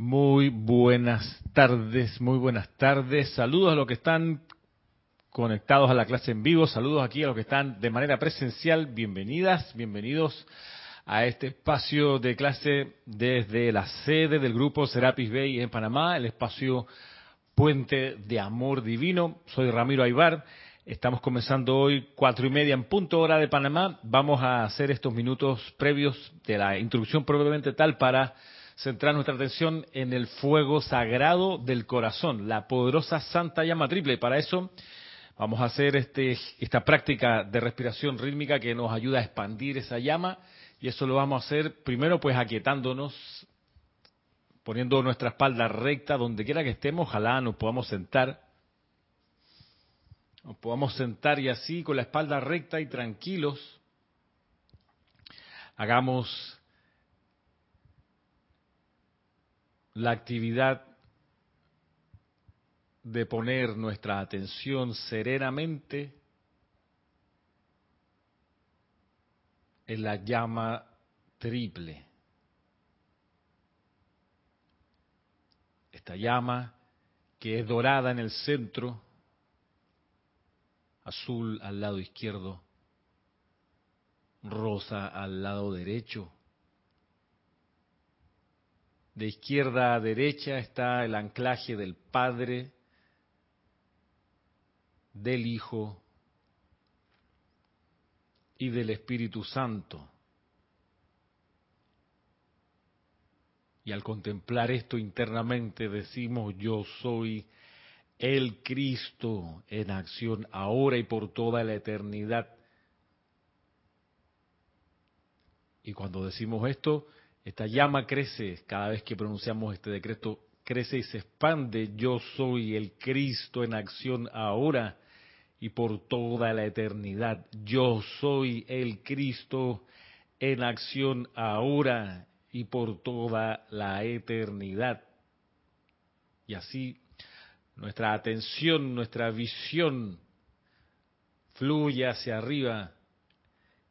Muy buenas tardes, muy buenas tardes. Saludos a los que están conectados a la clase en vivo, saludos aquí a los que están de manera presencial. Bienvenidas, bienvenidos a este espacio de clase desde la sede del grupo Serapis Bay en Panamá, el espacio Puente de Amor Divino. Soy Ramiro Aybar. Estamos comenzando hoy cuatro y media en punto hora de Panamá. Vamos a hacer estos minutos previos de la introducción probablemente tal para centrar nuestra atención en el fuego sagrado del corazón, la poderosa santa llama triple. Y para eso vamos a hacer este, esta práctica de respiración rítmica que nos ayuda a expandir esa llama. Y eso lo vamos a hacer primero pues aquietándonos, poniendo nuestra espalda recta donde quiera que estemos. Ojalá nos podamos sentar. Nos podamos sentar y así con la espalda recta y tranquilos. Hagamos la actividad de poner nuestra atención serenamente en la llama triple. Esta llama que es dorada en el centro, azul al lado izquierdo, rosa al lado derecho, de izquierda a derecha está el anclaje del Padre, del Hijo y del Espíritu Santo. Y al contemplar esto internamente decimos, yo soy el Cristo en acción ahora y por toda la eternidad. Y cuando decimos esto, esta llama crece cada vez que pronunciamos este decreto, crece y se expande. Yo soy el Cristo en acción ahora y por toda la eternidad. Yo soy el Cristo en acción ahora y por toda la eternidad. Y así nuestra atención, nuestra visión fluye hacia arriba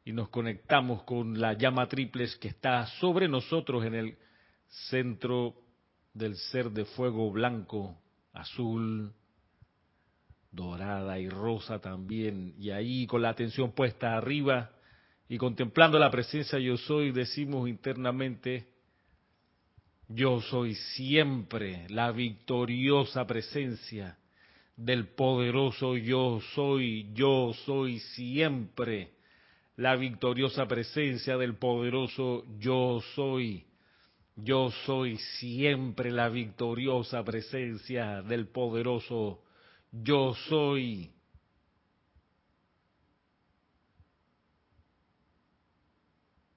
y nos conectamos con la llama triples que está sobre nosotros en el centro del ser de fuego blanco, azul, dorada y rosa también. Y ahí con la atención puesta arriba y contemplando la presencia yo soy, decimos internamente, yo soy siempre la victoriosa presencia del poderoso yo soy, yo soy siempre la victoriosa presencia del poderoso yo soy. Yo soy siempre la victoriosa presencia del poderoso yo soy.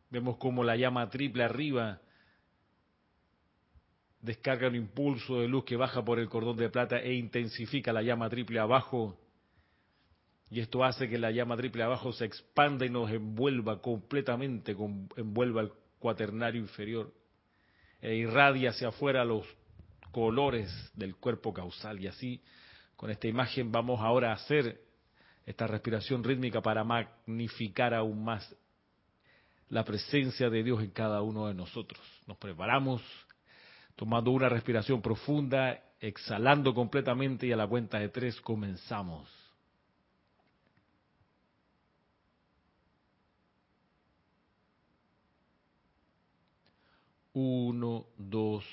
Vemos como la llama triple arriba descarga un impulso de luz que baja por el cordón de plata e intensifica la llama triple abajo y esto hace que la llama triple abajo se expanda y nos envuelva completamente, envuelva el cuaternario inferior e irradia hacia afuera los colores del cuerpo causal. Y así, con esta imagen, vamos ahora a hacer esta respiración rítmica para magnificar aún más la presencia de Dios en cada uno de nosotros. Nos preparamos tomando una respiración profunda, exhalando completamente y a la cuenta de tres comenzamos. Uno, dos,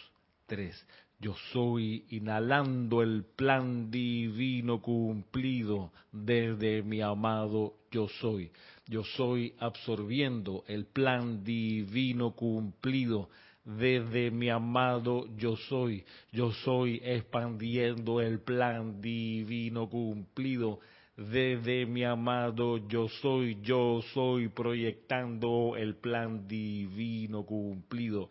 tres. Yo soy inhalando el plan divino cumplido desde mi amado yo soy. Yo soy absorbiendo el plan divino cumplido desde mi amado yo soy. Yo soy expandiendo el plan divino cumplido desde mi amado yo soy, yo soy proyectando el plan divino cumplido.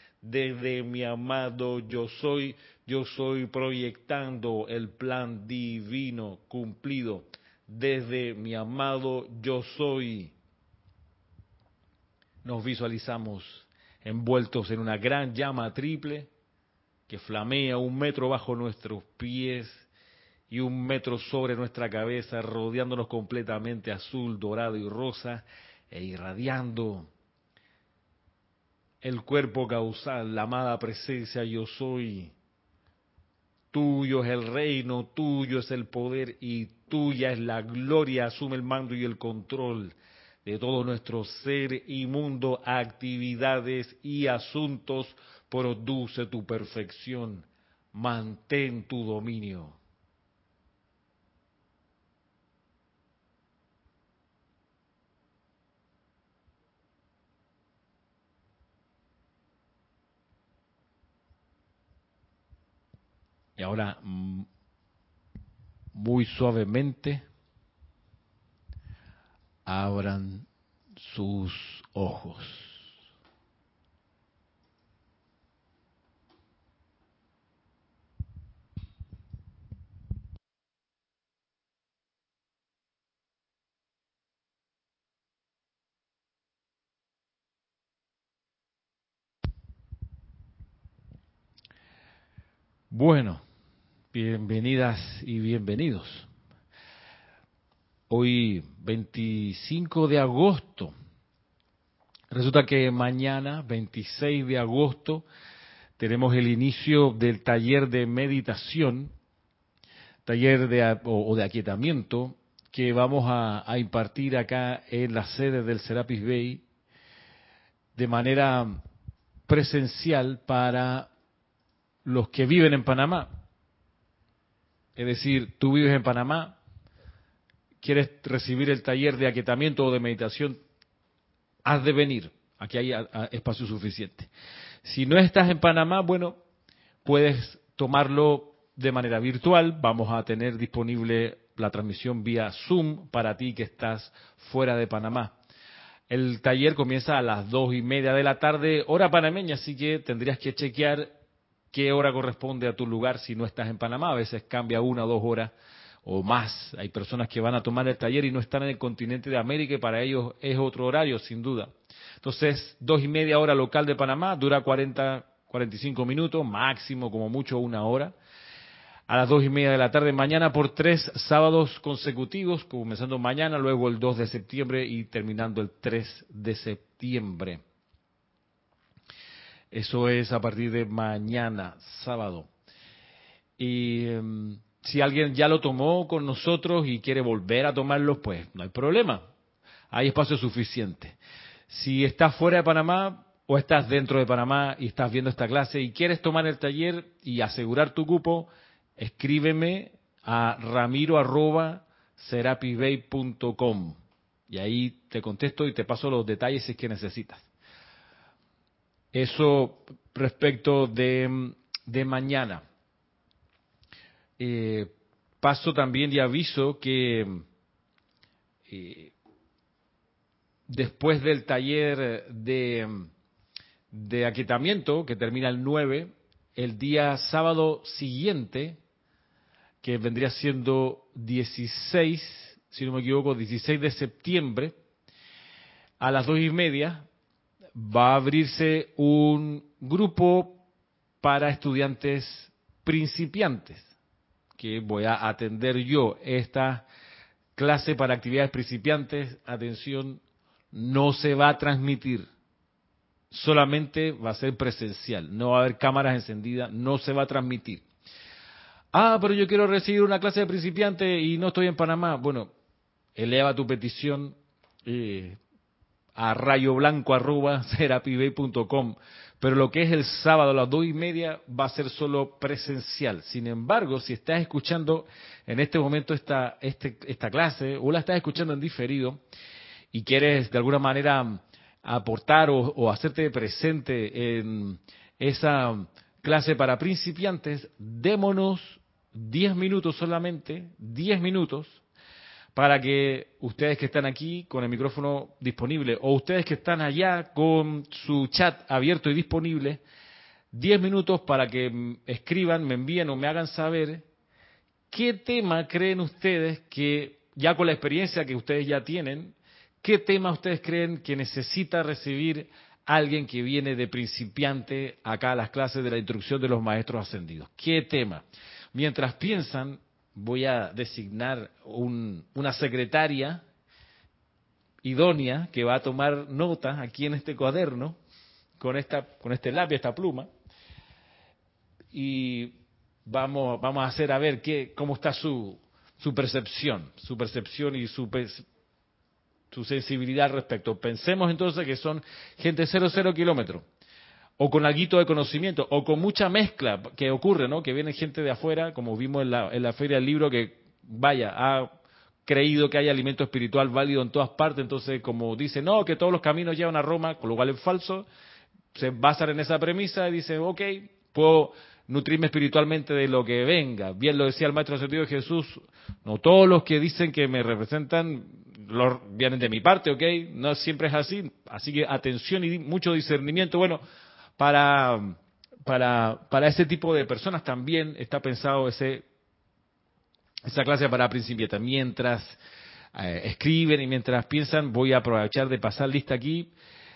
desde mi amado yo soy, yo soy proyectando el plan divino cumplido desde mi amado yo soy. Nos visualizamos envueltos en una gran llama triple que flamea un metro bajo nuestros pies y un metro sobre nuestra cabeza, rodeándonos completamente azul, dorado y rosa, e irradiando el cuerpo causal, la amada presencia yo soy. Tuyo es el reino, tuyo es el poder y tuya es la gloria, asume el mando y el control de todo nuestro ser y mundo, actividades y asuntos, produce tu perfección, mantén tu dominio. Y ahora mm, muy suavemente abran sus ojos. Bueno, Bienvenidas y bienvenidos. Hoy 25 de agosto. Resulta que mañana, 26 de agosto, tenemos el inicio del taller de meditación, taller de, o, de aquietamiento, que vamos a, a, impartir acá en la sede del Serapis Bay de manera presencial para los que viven en Panamá es decir, tú vives en Panamá, quieres recibir el taller de aquietamiento o de meditación, has de venir. Aquí hay espacio suficiente. Si no estás en Panamá, bueno, puedes tomarlo de manera virtual. Vamos a tener disponible la transmisión vía Zoom para ti que estás fuera de Panamá. El taller comienza a las dos y media de la tarde, hora panameña, así que tendrías que chequear qué hora corresponde a tu lugar si no estás en Panamá. A veces cambia una o dos horas o más. Hay personas que van a tomar el taller y no están en el continente de América y para ellos es otro horario, sin duda. Entonces, dos y media hora local de Panamá, dura 40, 45 minutos, máximo como mucho una hora. A las dos y media de la tarde mañana por tres sábados consecutivos, comenzando mañana, luego el 2 de septiembre y terminando el 3 de septiembre. Eso es a partir de mañana, sábado. Y em, si alguien ya lo tomó con nosotros y quiere volver a tomarlo, pues no hay problema. Hay espacio suficiente. Si estás fuera de Panamá o estás dentro de Panamá y estás viendo esta clase y quieres tomar el taller y asegurar tu cupo, escríbeme a ramiro.serapisbay.com y ahí te contesto y te paso los detalles si es que necesitas. Eso respecto de, mañana. Eh, paso también y aviso que eh, después del taller de, de aquietamiento, que termina el 9, el día sábado siguiente, que vendría siendo 16, si no me equivoco, 16 de septiembre, a las dos y media, va a abrirse un grupo para estudiantes principiantes, que voy a atender yo. Esta clase para actividades principiantes, atención, no se va a transmitir, solamente va a ser presencial, no va a haber cámaras encendidas, no se va a transmitir. Ah, pero yo quiero recibir una clase de principiante y no estoy en Panamá. Bueno, eleva tu petición, eh, a rayoblanco.com. Pero lo que es el sábado a las dos y media va a ser solo presencial. Sin embargo, si estás escuchando en este momento esta, este, esta clase o la estás escuchando en diferido y quieres de alguna manera aportar o, hacerte presente en esa clase para principiantes, démonos 10 minutos solamente, 10 minutos, para que ustedes que están aquí con el micrófono disponible o ustedes que están allá con su chat abierto y disponible, 10 minutos para que escriban, me envíen o me hagan saber qué tema creen ustedes que, ya con la experiencia que ustedes ya tienen, qué tema ustedes creen que necesita recibir alguien que viene de principiante acá a las clases de la instrucción de los maestros ascendidos. ¿Qué tema? Mientras piensan, voy a designar una secretaria idónea que va a tomar notas aquí en este cuaderno con esta con este lápiz, esta pluma y vamos vamos a hacer a ver qué cómo está su su percepción, su percepción y su su sensibilidad al respecto. Pensemos entonces que son gente cero cero kilómetros o con algo de conocimiento, o con mucha mezcla que ocurre, ¿no? Que viene gente de afuera, como vimos en la, en la Feria del Libro, que, vaya, ha creído que hay alimento espiritual válido en todas partes, entonces como dice, no, que todos los caminos llevan a Roma, con lo cual es falso, se basan en esa premisa y dice, ok, puedo nutrirme espiritualmente de lo que venga. Bien lo decía el Maestro de Jesús, no todos los que dicen que me representan vienen de mi parte, ok, no siempre es así, así que atención y mucho discernimiento. Bueno, para, para, para ese tipo de personas también está pensado ese, esa clase para principiantes. Mientras eh, escriben y mientras piensan, voy a aprovechar de pasar lista aquí.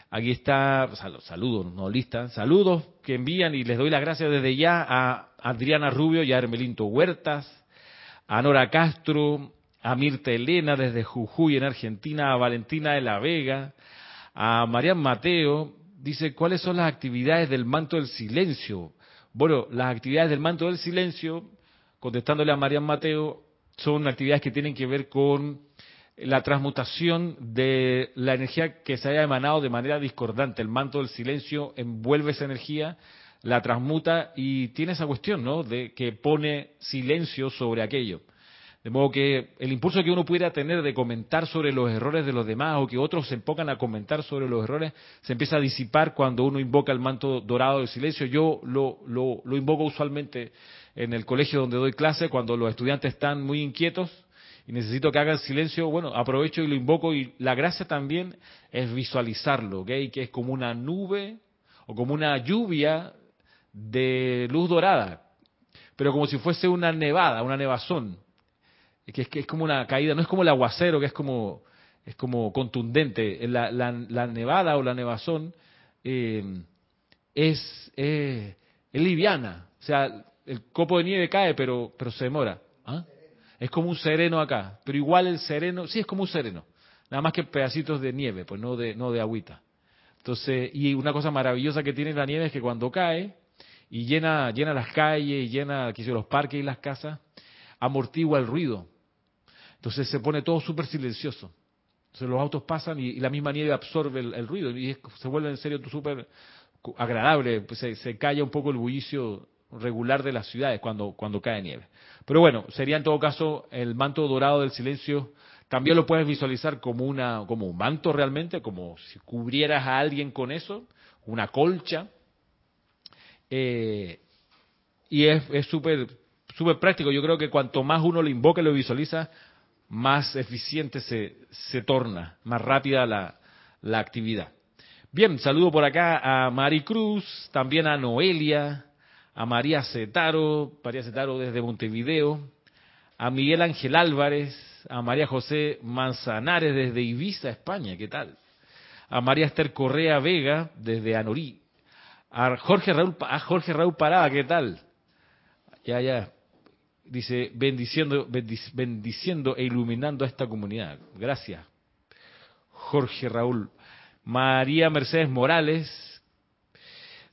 Aquí está, saludos, no lista, saludos que envían y les doy las gracias desde ya a Adriana Rubio y a Hermelinto Huertas, a Nora Castro, a Mirta Elena desde Jujuy en Argentina, a Valentina de la Vega, a Marian Mateo, dice, ¿cuáles son las actividades del manto del silencio? Bueno, las actividades del manto del silencio, contestándole a Marian Mateo, son actividades que tienen que ver con la transmutación de la energía que se haya emanado de manera discordante. El manto del silencio envuelve esa energía, la transmuta y tiene esa cuestión, ¿no? De que pone silencio sobre aquello. De modo que el impulso que uno pudiera tener de comentar sobre los errores de los demás o que otros se empocan a comentar sobre los errores se empieza a disipar cuando uno invoca el manto dorado del silencio. Yo lo, lo, invoco usualmente en el colegio donde doy clase cuando los estudiantes están muy inquietos y necesito que hagan silencio, bueno, aprovecho y lo invoco y la gracia también es visualizarlo, ¿ok? Que es como una nube o como una lluvia de luz dorada, pero como si fuese una nevada, una nevazón que es, que es como una caída, no es como el aguacero, que es como, es como contundente. La, la, la nevada o la nevazón eh, es, es liviana. O sea, el copo de nieve cae, pero, pero se demora. ¿ah? Es como un sereno acá, pero igual el sereno, sí es como un sereno, nada más que pedacitos de nieve, pues no de, no de agüita. Entonces, y una cosa maravillosa que tiene la nieve es que cuando cae y llena, llena las calles, y llena los parques y las casas, amortigua el ruido. Entonces se pone todo súper silencioso. Entonces los autos pasan y, la misma nieve absorbe el, ruido y se vuelve en serio súper agradable, pues se, calla un poco el bullicio regular de las ciudades cuando, cuando cae nieve. Pero bueno, sería en todo caso el manto dorado del silencio. También lo puedes visualizar como, una, como un manto realmente, como si cubrieras a alguien con eso, una colcha. Eh, y es súper súper práctico. Yo creo que cuanto más uno lo invoca y lo visualiza, más eficiente se, se torna, más rápida la, la actividad. Bien, saludo por acá a Maricruz, también a Noelia, a María Cetaro, María Cetaro desde Montevideo, a Miguel Ángel Álvarez, a María José Manzanares desde Ibiza, España, ¿qué tal? A María Esther Correa Vega desde Anorí, a Jorge Raúl, a Jorge Raúl Parada, ¿qué tal? Ya, ya, dice, bendiciendo, bendiciendo e iluminando a esta comunidad. Gracias, Jorge Raúl. María Mercedes Morales,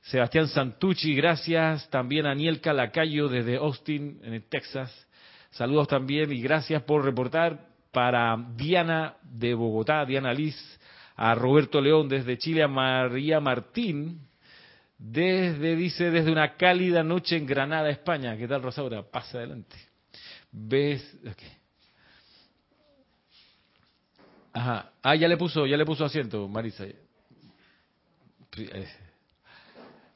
Sebastián Santucci, gracias. También a Niel Calacayo desde Austin, en Texas. Saludos también y gracias por reportar para Diana de Bogotá, Diana Liz, a Roberto León desde Chile, a María Martín, desde, dice, desde una cálida noche en Granada, España. ¿Qué tal, Rosaura? Pasa adelante. ¿Ves? Ajá. Ah, ya le puso, ya le puso asiento, Marisa. Eh,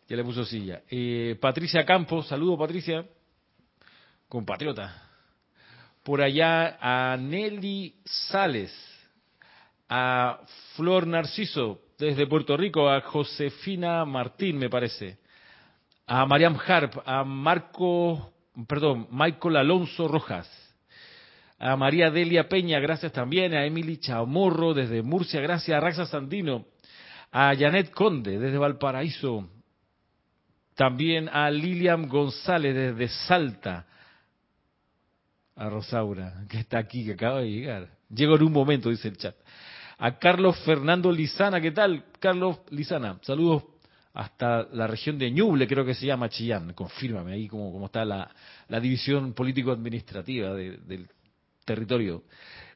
ya le puso silla. Eh, Patricia Campos, saludo Patricia, compatriota. Por allá a Nelly Sales, a Flor Narciso, desde Puerto Rico, a Josefina Martín, me parece, a Mariam Harp, a Marco, perdón, Michael Alonso Rojas, a María Delia Peña, gracias también, a Emily Chamorro desde Murcia, gracias, a Raxa Sandino, a Janet Conde desde Valparaíso, también a Lilian González desde Salta, a Rosaura, que está aquí, que acaba de llegar. Llego en un momento, dice el chat. A Carlos Fernando Lizana, ¿qué tal? Carlos Lizana, saludos hasta la región de Ñuble, creo que se llama Chillán. Confírmame ahí cómo, cómo está la, división político-administrativa del territorio.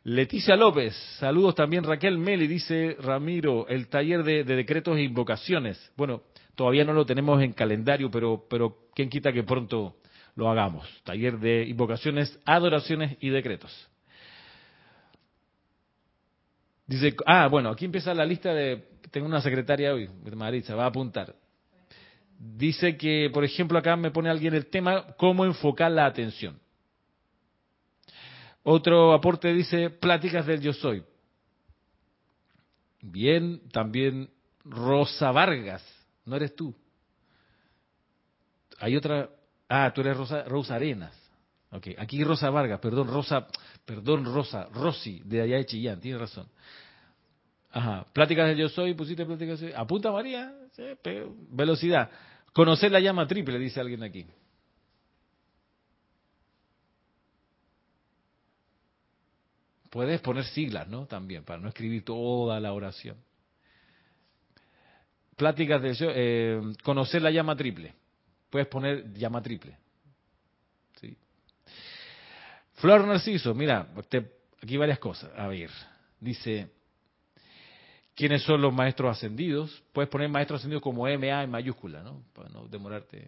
Leticia López, saludos también Raquel Meli, dice Ramiro, el taller de, decretos e invocaciones. Bueno, todavía no lo tenemos en calendario, pero, pero quién quita que pronto lo hagamos. Taller de invocaciones, adoraciones y decretos. Dice, ah, bueno, aquí empieza la lista de, tengo una secretaria hoy, Maritza, va a apuntar. Dice que, por ejemplo, acá me pone alguien el tema, cómo enfocar la atención. Otro aporte dice, pláticas del yo soy. Bien, también Rosa Vargas, no eres tú. Hay otra, ah, tú eres Rosa, Rosa Arenas. Ok, aquí Rosa Vargas, perdón, Rosa, perdón, Rosa, Rosy, de allá de Chillán, tienes razón. Ajá, pláticas del yo soy, pusiste pláticas de Apunta María, velocidad. Conocer la llama triple, dice alguien aquí. Puedes poner siglas, ¿no? También, para no escribir toda la oración. Pláticas de eh, conocer la llama triple. Puedes poner llama triple. Flor Narciso, mira, aquí varias cosas. A ver, dice, ¿quiénes son los maestros ascendidos? Puedes poner maestros ascendidos como MA en mayúscula, ¿no? Para no demorarte.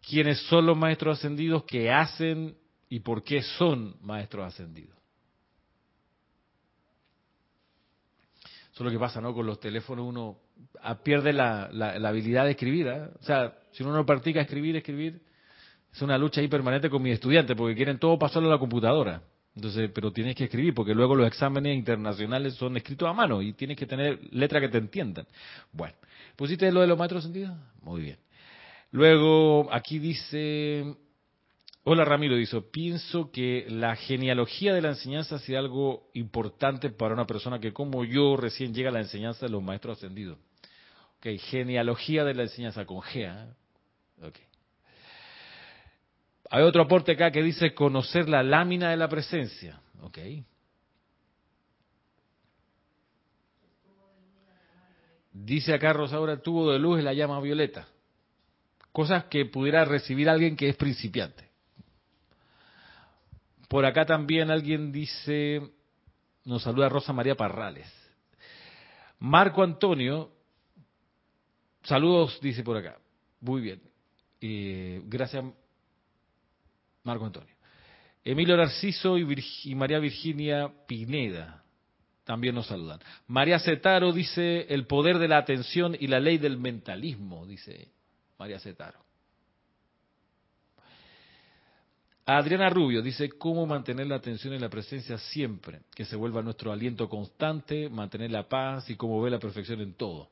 ¿Quiénes son los maestros ascendidos que hacen y por qué son maestros ascendidos? Eso es lo que pasa, ¿no? Con los teléfonos uno ah, pierde la, la, habilidad de escribir. ¿eh? O sea, si uno no practica escribir, escribir, es una lucha ahí permanente con mis estudiantes porque quieren todo pasarlo a la computadora. Entonces, pero tienes que escribir porque luego los exámenes internacionales son escritos a mano y tienes que tener letras que te entiendan. Bueno, ¿pusiste lo de los maestros sentidos? Muy bien. Luego, aquí dice Hola Ramiro, dice, pienso que la genealogía de la enseñanza sido algo importante para una persona que como yo recién llega a la enseñanza de los maestros ascendidos. Ok, genealogía de la enseñanza con G. ¿eh? Hay otro aporte acá que dice conocer la lámina de la presencia. Ok. Dice acá Rosaura, el tubo de luz es la llama violeta. Cosas que pudiera recibir alguien que es principiante. Por acá también alguien dice, nos saluda Rosa María Parrales. Marco Antonio, saludos, dice por acá. Muy bien. Eh, gracias, Marco Antonio. Emilio Narciso y, María Virginia Pineda también nos saludan. María Cetaro dice el poder de la atención y la ley del mentalismo, dice María Cetaro. Adriana Rubio dice, ¿cómo mantener la atención y la presencia siempre? Que se vuelva nuestro aliento constante, mantener la paz y cómo ve la perfección en todo.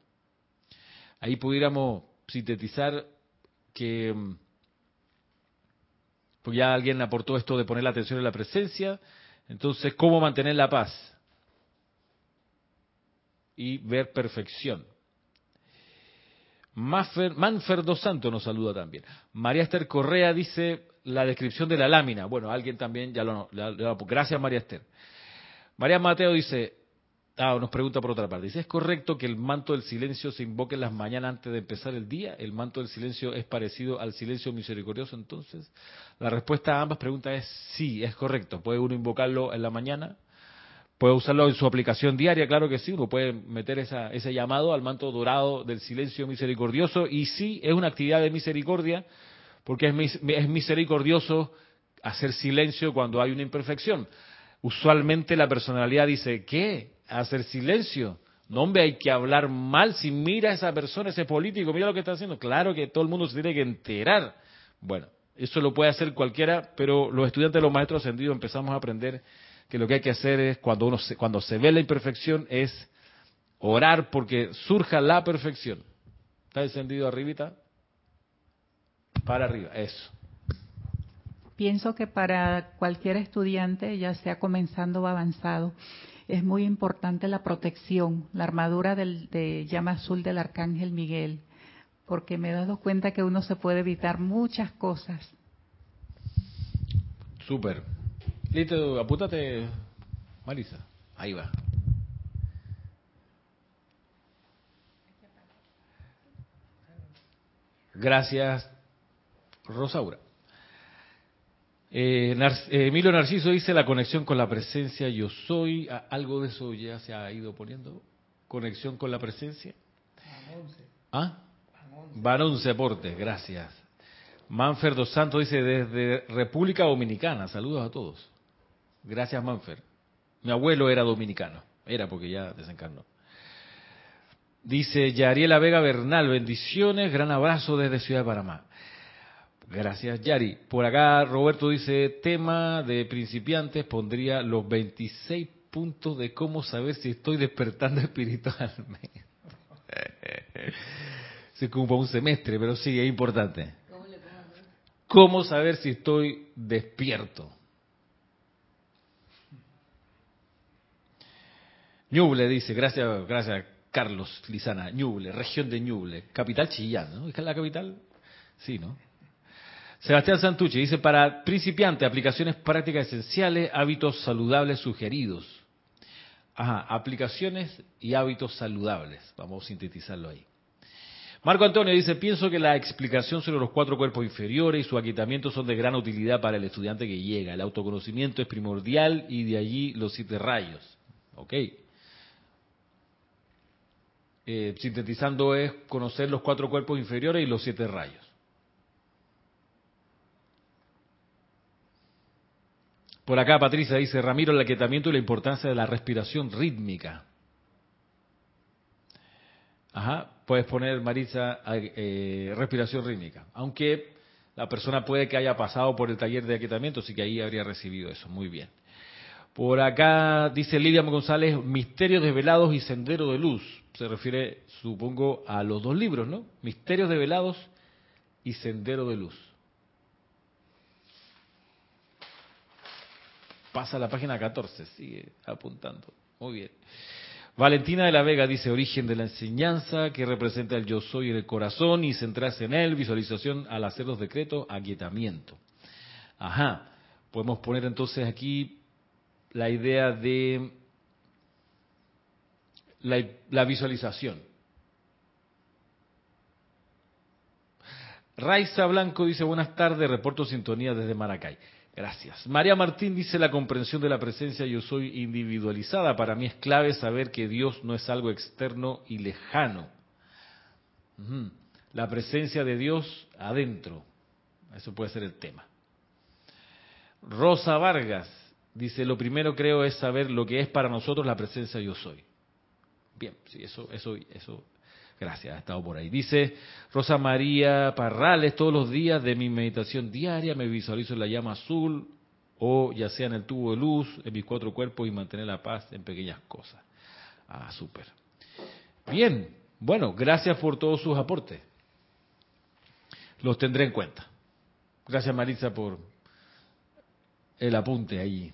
Ahí pudiéramos sintetizar que, pues ya alguien aportó esto de poner la atención en la presencia, entonces, ¿cómo mantener la paz? Y ver perfección. Manfer dos Santos nos saluda también. María Esther Correa dice, la descripción de la lámina. Bueno, alguien también ya lo... gracias, María Esther. María Mateo dice, ah, nos pregunta por otra parte, dice, ¿es correcto que el manto del silencio se invoque en las mañanas antes de empezar el día? ¿El manto del silencio es parecido al silencio misericordioso entonces? La respuesta a ambas preguntas es sí, es correcto. Puede uno invocarlo en la mañana, Puede usarlo en su aplicación diaria, claro que sí, uno puede meter esa, ese llamado al manto dorado del silencio misericordioso y sí, es una actividad de misericordia porque es, es misericordioso hacer silencio cuando hay una imperfección. Usualmente la personalidad dice, ¿qué? ¿Hacer silencio? No, hombre, hay que hablar mal. Si mira a esa persona, ese político, mira lo que está haciendo. Claro que todo el mundo se tiene que enterar. Bueno, eso lo puede hacer cualquiera, pero los estudiantes los maestros ascendidos empezamos a aprender que lo que hay que hacer es, cuando, uno se, cuando se ve la imperfección, es orar porque surja la perfección. ¿Está encendido arribita? Para arriba, eso. Pienso que para cualquier estudiante, ya sea comenzando o avanzado, es muy importante la protección, la armadura del, de llama azul del arcángel Miguel, porque me he dado cuenta que uno se puede evitar muchas cosas. Súper. Listo, apúntate, Marisa. Ahí va. Gracias, Rosaura. Eh, eh, Emilio Narciso dice la conexión con la presencia yo soy. ¿Algo de eso ya se ha ido poniendo? ¿Conexión con la presencia? ¿Ah? Barón Seporte, gracias. Manfer dos Santos dice desde República Dominicana. Saludos a todos. Gracias, Manfer. Mi abuelo era dominicano. Era porque ya desencarnó. Dice Yariela Vega Bernal, bendiciones, gran abrazo desde Ciudad de Panamá. Gracias, Yari. Por acá Roberto dice, tema de principiantes, pondría los 26 puntos de cómo saber si estoy despertando espiritualmente. Se ocupa un semestre, pero sí, es importante. ¿Cómo saber si estoy despierto? Ñuble dice, gracias, gracias Carlos Lizana, Ñuble, región de Ñuble, capital Chillán, ¿no? ¿Es la capital? Sí, ¿no? Sebastián Santucci dice, para principiantes, aplicaciones prácticas esenciales, hábitos saludables sugeridos. Ajá, aplicaciones y hábitos saludables. Vamos a sintetizarlo ahí. Marco Antonio dice, pienso que la explicación sobre los cuatro cuerpos inferiores y su aquitamiento son de gran utilidad para el estudiante que llega. El autoconocimiento es primordial y de allí los siete rayos. ¿Ok? Eh, sintetizando es conocer los cuatro cuerpos inferiores y los siete rayos. Por acá Patricia dice, Ramiro, el aquietamiento y la importancia de la respiración rítmica. Ajá, puedes poner, Marisa, eh, respiración rítmica. Aunque la persona puede que haya pasado por el taller de aquietamiento, así que ahí habría recibido eso. Muy bien. Por acá dice Lidia González, Misterios desvelados y Sendero de Luz. Se refiere, supongo, a los dos libros, ¿no? Misterios desvelados y Sendero de Luz. Pasa a la página 14, sigue apuntando. Muy bien. Valentina de la Vega dice origen de la enseñanza que representa el yo soy en el corazón y centrarse en él, visualización al hacer los decretos, aquietamiento. Ajá, podemos poner entonces aquí la idea de la, la visualización. Raiza Blanco dice buenas tardes, reporto sintonía desde Maracay. Gracias. María Martín dice la comprensión de la presencia yo soy individualizada. Para mí es clave saber que Dios no es algo externo y lejano. La presencia de Dios adentro. Eso puede ser el tema. Rosa Vargas dice, lo primero creo es saber lo que es para nosotros la presencia yo soy. Bien, sí, eso, eso, eso Gracias, ha estado por ahí. Dice Rosa María Parrales, todos los días de mi meditación diaria me visualizo en la llama azul o ya sea en el tubo de luz, en mis cuatro cuerpos y mantener la paz en pequeñas cosas. Ah, súper. Bien, bueno, gracias por todos sus aportes. Los tendré en cuenta. Gracias Marisa por el apunte ahí.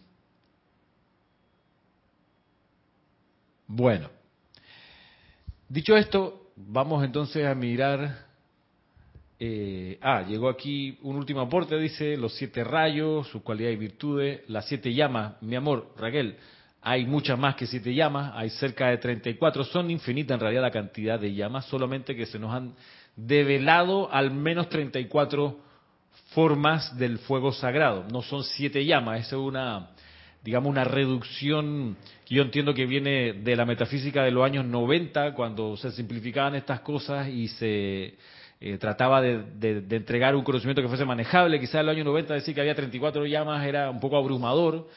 Bueno, dicho esto, vamos entonces a mirar. Eh, ah, llegó aquí un último aporte, dice los siete rayos, sus cualidades y virtudes, las siete llamas. Mi amor, Raquel, hay muchas más que siete llamas, hay cerca de 34, son infinitas en realidad la cantidad de llamas, solamente que se nos han develado al menos 34 formas del fuego sagrado. No son siete llamas, es una digamos, una reducción que yo entiendo que viene de la metafísica de los años 90, cuando se simplificaban estas cosas y se eh, trataba de, entregar un conocimiento que fuese manejable. Quizás en los años 90 decir que había 34 llamas era un poco abrumador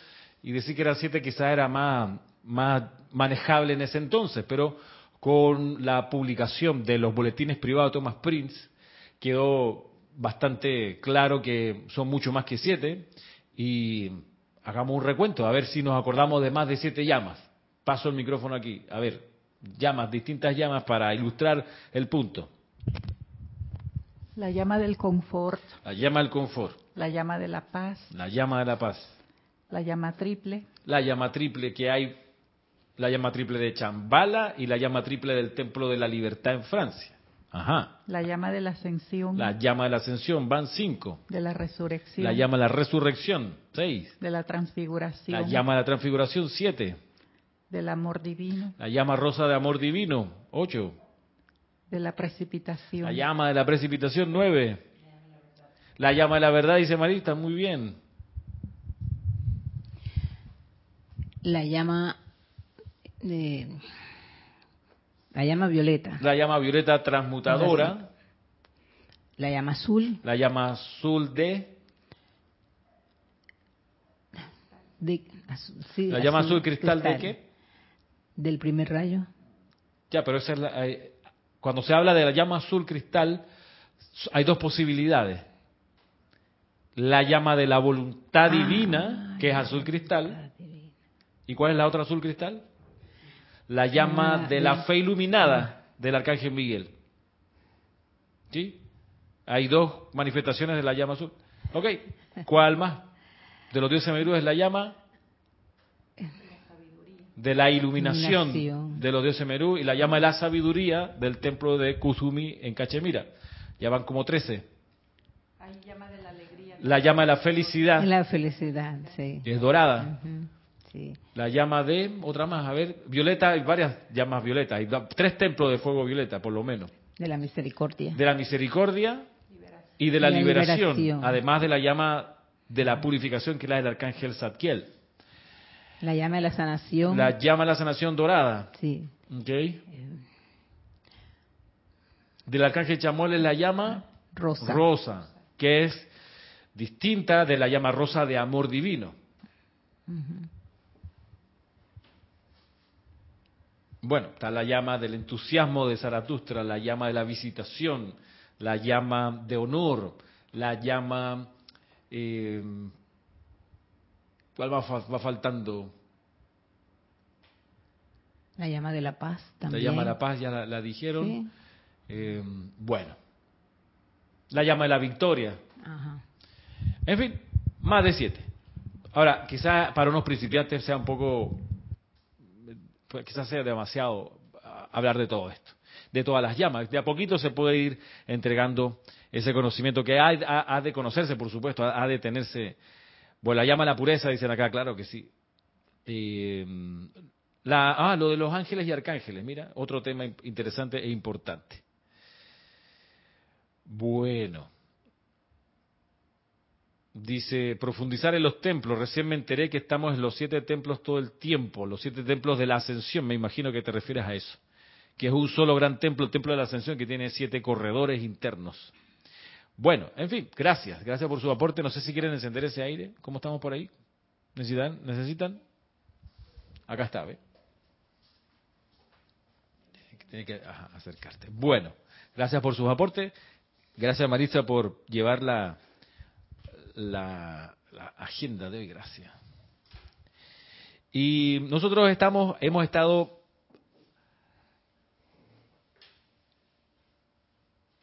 y decir que eran 7 quizás era más, más manejable en ese entonces, pero con la publicación de los boletines privados de Thomas Prince quedó bastante claro que son mucho más que 7 y hagamos un recuento, a ver si nos acordamos de más de siete llamas. Paso el micrófono aquí, a ver, llamas, distintas llamas para ilustrar el punto. La llama del confort. La llama del confort. La llama de la paz. La llama de la paz. La llama triple. La llama triple que hay, la llama triple de Chambala y la llama triple del Templo de la Libertad en Francia. Ajá. La llama de la ascensión. La llama de la ascensión, van cinco. De la resurrección. La llama de la resurrección, seis. De la transfiguración. La llama de la transfiguración, siete. Del amor divino. La llama rosa de amor divino, ocho. De la precipitación. La llama de la precipitación, nueve. La llama de la verdad, dice Marita, muy bien. La llama de la llama violeta. La llama violeta transmutadora. La llama azul. La llama azul de. la llama azul, cristal, de qué? Del primer rayo. Ya, pero esa es la, cuando se habla de la llama azul cristal, hay dos posibilidades. La llama de la voluntad ah, divina, que es azul cristal. ¿Y cuál es la otra azul cristal? La llama de la fe iluminada del arcángel Miguel. ¿Sí? Hay dos manifestaciones de la llama azul. Ok, ¿cuál más? De los dioses Merú es la llama de la iluminación de los dioses Merú y la llama de la sabiduría del templo de Kuzumi en Cachemira. Ya van como trece. la llama de la felicidad. La felicidad, sí. es dorada. La llama de, otra más, a ver, violeta, hay varias llamas violetas, hay tres templos de fuego violeta, por lo menos. De la misericordia. De la misericordia y de la, liberación, además de la llama de la purificación que es la del arcángel Zadkiel. La llama de la sanación. La llama de la sanación dorada. Sí. Ok. Del arcángel Chamol es la llama rosa. rosa, que es distinta de la llama rosa de amor divino. Bueno, está la llama del entusiasmo de Zaratustra, la llama de la visitación, la llama de honor, la llama... Eh, ¿Cuál va, faltando? La llama de la paz también. La llama de la paz ya la, dijeron. Eh, bueno, la llama de la victoria. Ajá. En fin, más de siete. Ahora, quizá para unos principiantes sea un poco quizás sea demasiado ah, hablar de todo esto, de todas las llamas. De a poquito se puede ir entregando ese conocimiento que ha, de conocerse, por supuesto, ha, de tenerse. Bueno, la llama a la pureza, dicen acá, claro que sí. la, ah, lo de los ángeles y arcángeles, mira, otro tema interesante e importante. Bueno. Dice, profundizar en los templos. Recién me enteré que estamos en los siete templos todo el tiempo, los siete templos de la ascensión, me imagino que te refieres a eso. Que es un solo gran templo, el templo de la ascensión, que tiene siete corredores internos. Bueno, en fin, gracias, gracias por su aporte. No sé si quieren encender ese aire. ¿Cómo estamos por ahí? ¿Necesitan? ¿Necesitan? Acá está, ¿ve? Tiene que acercarte. Bueno, gracias por sus aportes. Gracias Marisa por llevar la, la, agenda de hoy, gracias. Y nosotros estamos, hemos estado,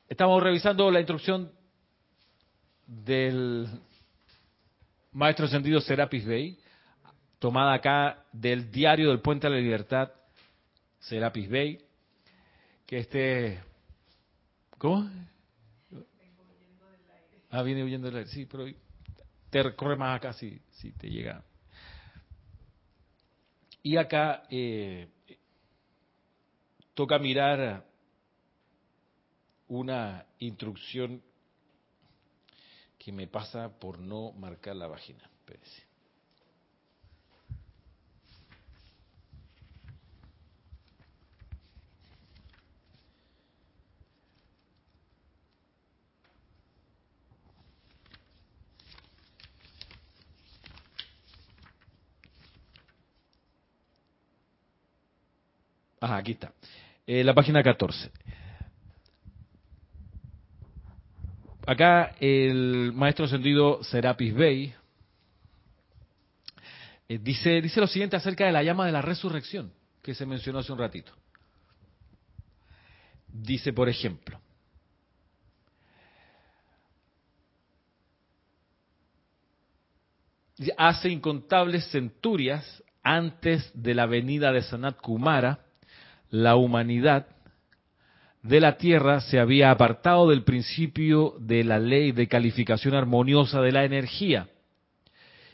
estamos revisando la instrucción del maestro sentido Serapis Bey, tomada acá del diario del Puente a la Libertad, Serapis Bey, que este, ¿cómo? Ah, viene huyendo del aire. Sí, pero te recorre más acá si, si te llega. Y acá eh, toca mirar una instrucción que me pasa por no marcar la vagina. Espérese. Ajá, aquí está. Eh, la página 14. Acá el maestro sentido Serapis Bey eh, dice, dice lo siguiente acerca de la llama de la resurrección que se mencionó hace un ratito. Dice, por ejemplo, hace incontables centurias antes de la venida de Sanat Kumara, la humanidad de la Tierra se había apartado del principio de la ley de calificación armoniosa de la energía.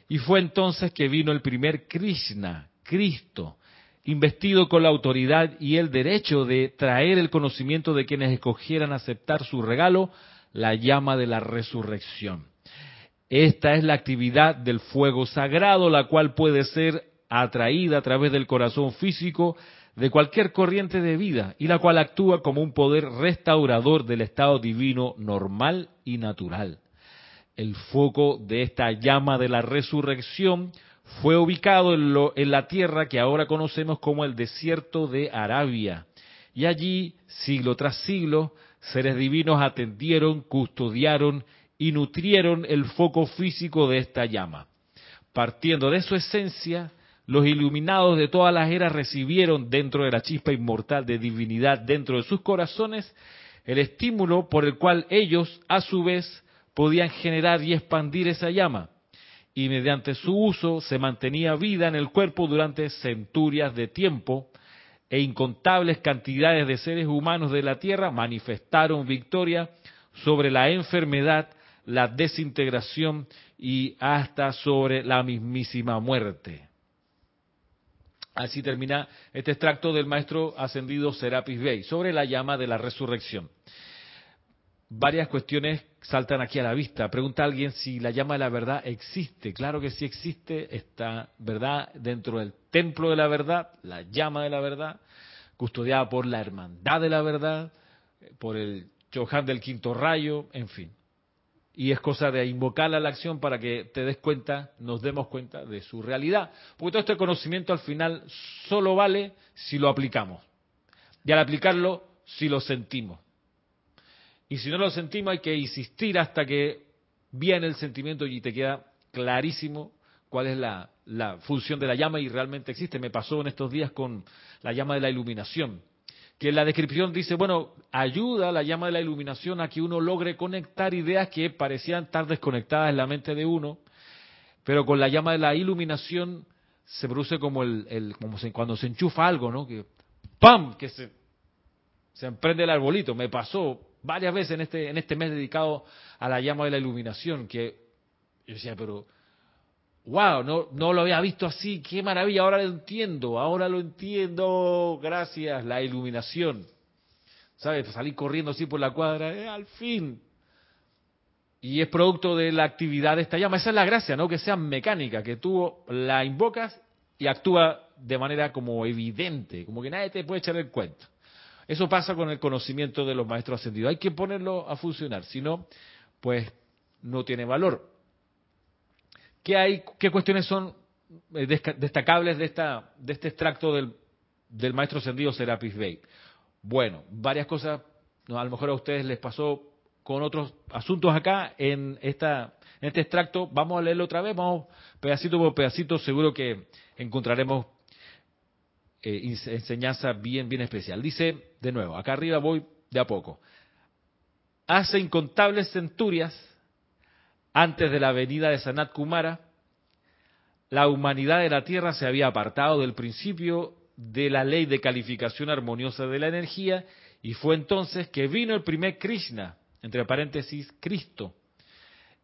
Y fue entonces que vino el primer Krishna, Cristo, investido con la autoridad y el derecho de traer el conocimiento de quienes escogieran aceptar su regalo, la llama de la resurrección. Esta es la actividad del fuego sagrado, la cual puede ser atraída a través del corazón físico de cualquier corriente de vida y la cual actúa como un poder restaurador del estado divino normal y natural. El foco de esta llama de la resurrección fue ubicado en, en la tierra que ahora conocemos como el desierto de Arabia. Y allí, siglo tras siglo, seres divinos atendieron, custodiaron y nutrieron el foco físico de esta llama. Partiendo de su esencia, los iluminados de todas las eras recibieron dentro de la chispa inmortal de divinidad dentro de sus corazones el estímulo por el cual ellos, a su vez, podían generar y expandir esa llama. Y mediante su uso se mantenía vida en el cuerpo durante centurias de tiempo, e incontables cantidades de seres humanos de la Tierra manifestaron victoria sobre la enfermedad la desintegración y hasta sobre la mismísima muerte. Así termina este extracto del maestro ascendido Serapis Bey sobre la llama de la resurrección. Varias cuestiones saltan aquí a la vista. Pregunta alguien si la llama de la verdad existe. Claro que sí existe, está verdad dentro del templo de la verdad, la llama de la verdad, custodiada por la hermandad de la verdad, por el Chohan del quinto rayo, en fin y es cosa de invocarla a la acción para que te des cuenta, nos demos cuenta de su realidad. Porque todo este conocimiento al final solo vale si lo aplicamos. Y al aplicarlo, si lo sentimos. Y si no lo sentimos, hay que insistir hasta que viene el sentimiento y te queda clarísimo cuál es la, la función de la llama y realmente existe. Me pasó en estos días con la llama de la iluminación que la descripción dice, bueno, ayuda la llama de la iluminación a que uno logre conectar ideas que parecían estar desconectadas en la mente de uno, pero con la llama de la iluminación se produce como el, como cuando se enchufa algo, ¿no? Que ¡pam! que se, se emprende el arbolito. Me pasó varias veces en este, en este mes dedicado a la llama de la iluminación, que yo decía, pero wow, no, no lo había visto así, qué maravilla, ahora lo entiendo, ahora lo entiendo, gracias, la iluminación. ¿Sabes? Salir corriendo así por la cuadra, eh, al fin. Y es producto de la actividad de esta llama. Esa es la gracia, ¿no? Que sea mecánica, que tú la invocas y actúa de manera como evidente, como que nadie te puede echar el cuento. Eso pasa con el conocimiento de los maestros ascendidos. Hay que ponerlo a funcionar, si no, pues no tiene valor. ¿Qué, hay, qué cuestiones son eh, destacables de, esta, de este extracto del, del maestro ascendido Serapis Bey? Bueno, varias cosas, a lo mejor a ustedes les pasó con otros asuntos acá en, esta, en este extracto. Vamos a leerlo otra vez, vamos pedacito por pedacito, seguro que encontraremos eh, enseñanza bien, bien especial. Dice de nuevo, acá arriba voy de a poco. Hace incontables centurias antes de la venida de Sanat Kumara, la humanidad de la Tierra se había apartado del principio de la ley de calificación armoniosa de la energía y fue entonces que vino el primer Krishna, entre paréntesis, Cristo,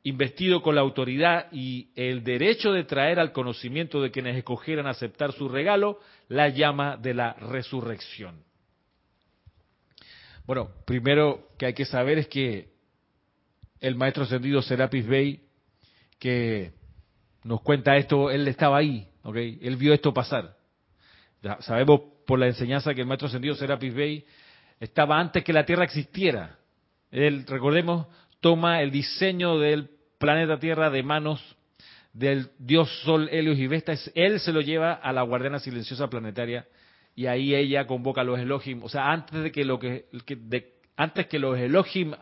investido con la autoridad y el derecho de traer al conocimiento de quienes escogieran aceptar su regalo la llama de la resurrección. Bueno, primero que hay que saber es que el maestro ascendido Serapis Bey, que nos cuenta esto, él estaba ahí, ¿ok? Él vio esto pasar. Sabemos por la enseñanza que el maestro ascendido Serapis Bey estaba antes que la Tierra existiera. Él, recordemos, toma el diseño del planeta Tierra de manos del dios Sol, Helios y Vesta. Él se lo lleva a la guardiana silenciosa planetaria y ahí ella convoca a los Elohim. O sea, antes de que lo que, antes que los Elohim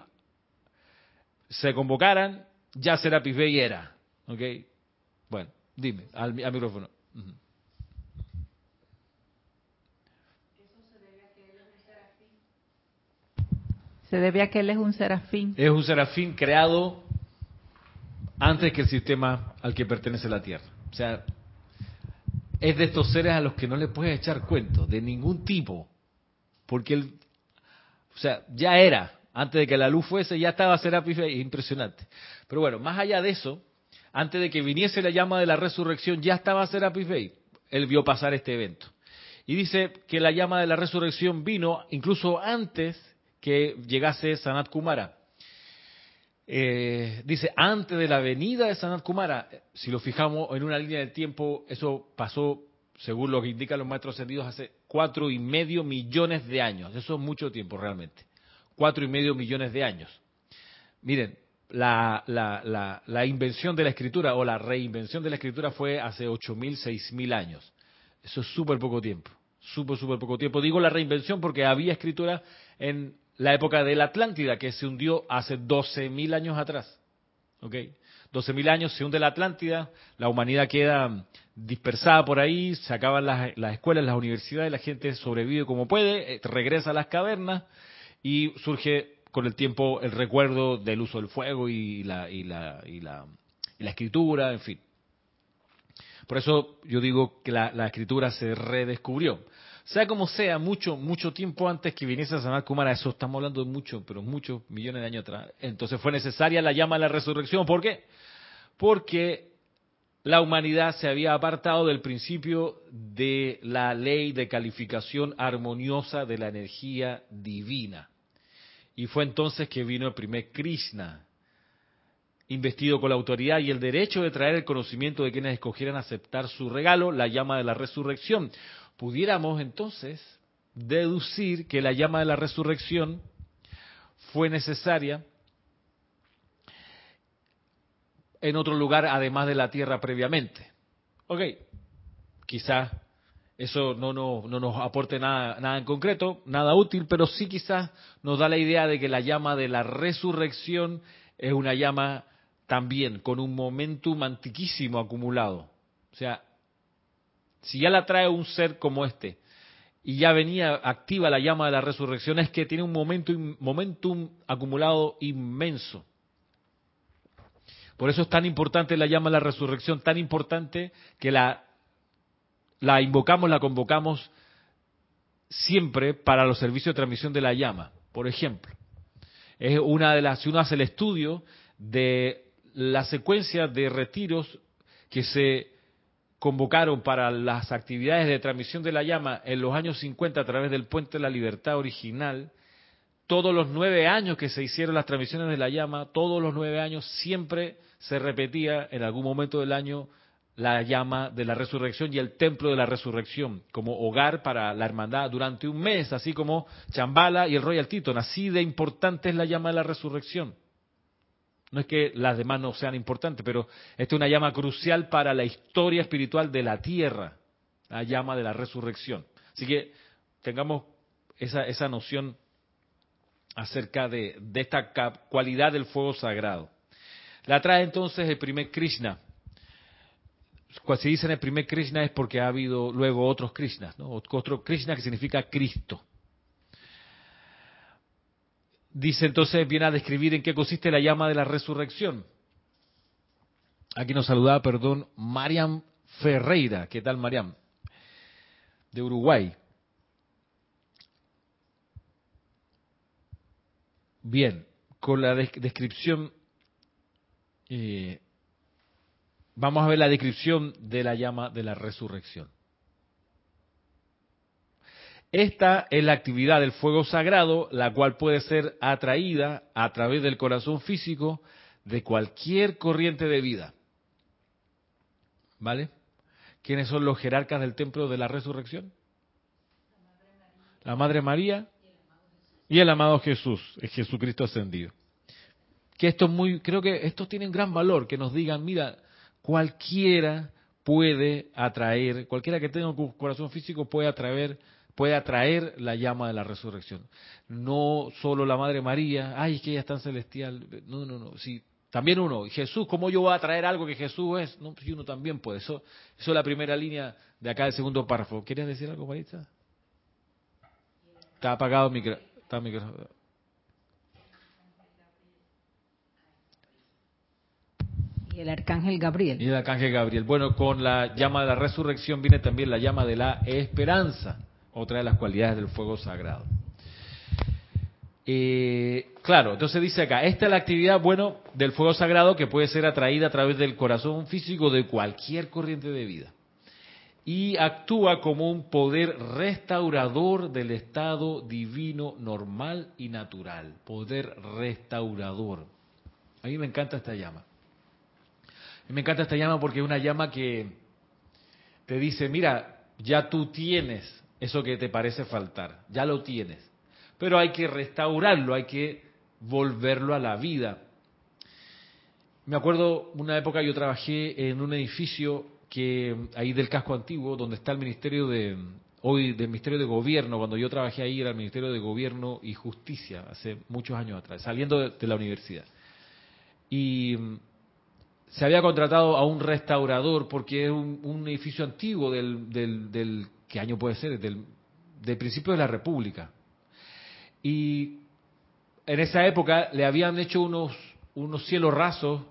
se convocaran, ya Serapis Bey era. ¿Ok? Bueno, dime, al, al micrófono. Ujú. Se debe a que él es un serafín. Es un serafín creado antes que el sistema al que pertenece la Tierra. O sea, es de estos seres a los que no le puedes echar cuento, de ningún tipo. Porque él, o sea, ya era, antes de que la luz fuese, ya estaba Serapis es impresionante. Pero bueno, más allá de eso, antes de que viniese la llama de la resurrección, ya estaba Serapis Bey. Él vio pasar este evento. Y dice que la llama de la resurrección vino incluso antes que llegase Sanat Kumara. Eh, dice, antes de la venida de Sanat Kumara, si lo fijamos en una línea de tiempo, eso pasó, según lo que indican los maestros ascendidos, hace cuatro y medio millones de años. Eso es mucho tiempo realmente. Cuatro y medio millones de años. Miren, la, invención de la escritura o la reinvención de la escritura fue hace ocho mil, seis mil años. Eso es súper poco tiempo. Súper, súper poco tiempo. Digo la reinvención porque había escritura en la época de la Atlántida, que se hundió hace 12.000 años atrás. ¿Ok? 12.000 años se hunde la Atlántida, la humanidad queda dispersada por ahí, se acaban las, las escuelas, las universidades, la gente sobrevive como puede, eh, regresa a las cavernas y surge con el tiempo el recuerdo del uso del fuego y la, y la, y la, y la escritura, en fin. Por eso yo digo que la, escritura se redescubrió. Sea como sea, mucho, mucho tiempo antes que viniese Sanat Kumara, eso estamos hablando de mucho, pero muchos millones de años atrás. Entonces fue necesaria la llama de la resurrección. ¿Por qué? Porque la humanidad se había apartado del principio de la ley de calificación armoniosa de la energía divina. Y fue entonces que vino el primer Krishna, investido con la autoridad y el derecho de traer el conocimiento de quienes escogieran aceptar su regalo, la llama de la resurrección. Pudiéramos entonces deducir que la llama de la resurrección fue necesaria en otro lugar además de la tierra previamente. Ok, quizás eso no, no, no nos aporte nada, nada en concreto, nada útil, pero sí quizás nos da la idea de que la llama de la resurrección es una llama también con un momentum antiquísimo acumulado. O sea, si ya la trae un ser como este y ya venía activa la llama de la resurrección, es que tiene un momentum, momentum acumulado inmenso. Por eso es tan importante la llama de la resurrección, tan importante que la, la invocamos, la convocamos siempre para los servicios de transmisión de la llama. Por ejemplo, es una de las, si uno hace el estudio de la secuencia de retiros que se convocaron para las actividades de transmisión de la llama en los años 50 a través del Puente de la Libertad original, todos los nueve años que se hicieron las transmisiones de la llama, todos los nueve años siempre se repetía en algún momento del año la llama de la resurrección y el templo de la resurrección como hogar para la hermandad durante un mes, así como Chambala y el Royal Teton. Así de importante es la llama de la resurrección. No es que las demás no sean importantes, pero esta es una llama crucial para la historia espiritual de la tierra, la llama de la resurrección. Así que tengamos esa, esa noción acerca de, de esta cualidad del fuego sagrado. La trae entonces el primer Krishna. Cuando se dice en el primer Krishna es porque ha habido luego otros Krishnas, ¿no? otro Krishna que significa Cristo. Dice entonces, viene a describir en qué consiste la llama de la resurrección. Aquí nos saludaba, perdón, Mariam Ferreira. ¿Qué tal, Mariam? De Uruguay. Bien, con la des- descripción, eh, vamos a ver la descripción de la llama de la resurrección. Esta es la actividad del fuego sagrado, la cual puede ser atraída a través del corazón físico de cualquier corriente de vida. ¿Vale? ¿Quiénes son los jerarcas del templo de la resurrección? La Madre María y el amado Jesús, es Jesucristo ascendido. Que esto es muy, creo que estos tienen gran valor, que nos digan, mira, cualquiera puede atraer, cualquiera que tenga un corazón físico puede atraer puede atraer la llama de la resurrección. No solo la Madre María, ay, que ella es tan celestial. No, no, no. Sí, también uno, Jesús, ¿cómo yo voy a traer algo que Jesús es? No, si uno también puede. Eso, eso es la primera línea de acá del segundo párrafo. ¿Querías decir algo, Marita? Está apagado el micro. Y el arcángel Gabriel. Y el arcángel Gabriel. Bueno, con la llama de la resurrección viene también la llama de la esperanza, otra de las cualidades del fuego sagrado. Eh, claro, entonces dice acá, esta es la actividad, bueno, del fuego sagrado que puede ser atraída a través del corazón físico de cualquier corriente de vida. Y actúa como un poder restaurador del estado divino normal y natural. Poder restaurador. A mí me encanta esta llama. Me encanta esta llama porque es una llama que te dice, mira, ya tú tienes eso que te parece faltar, ya lo tienes pero hay que restaurarlo, hay que volverlo a la vida. Me acuerdo una época yo trabajé en un edificio que ahí del casco antiguo, donde está el Ministerio de hoy del Ministerio de Gobierno, cuando yo trabajé ahí era el Ministerio de Gobierno y Justicia hace muchos años atrás, saliendo de, la universidad. Y se había contratado a un restaurador porque es un, edificio antiguo del, del, del, ¿qué año puede ser? Del, del principio de la República. Y en esa época le habían hecho unos, unos cielos rasos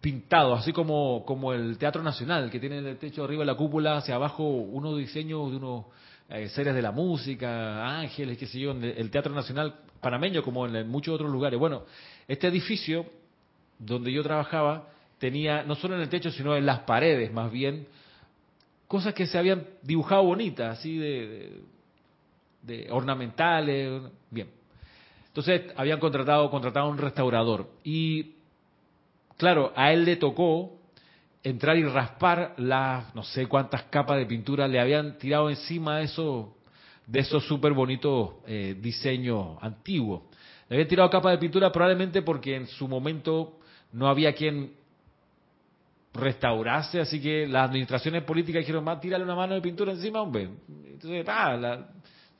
pintados, así como, como el Teatro Nacional, que tiene en el techo arriba la cúpula, hacia abajo unos diseños de unos eh, seres de la música, ángeles, qué sé yo, en el Teatro Nacional panameño, como en, muchos otros lugares. Bueno, este edificio donde yo trabajaba tenía, no solo en el techo, sino en las paredes, más bien, cosas que se habían dibujado bonitas, así de de ornamentales, bien. Entonces habían contratado, contratado a un restaurador y claro, a él le tocó entrar y raspar las no sé cuántas capas de pintura le habían tirado encima de esos de esos súper bonitos eh, diseños antiguos. Le habían tirado capas de pintura probablemente porque en su momento no había quien restaurase, así que las administraciones políticas dijeron, más tírale una mano de pintura encima, hombre. Entonces, ah,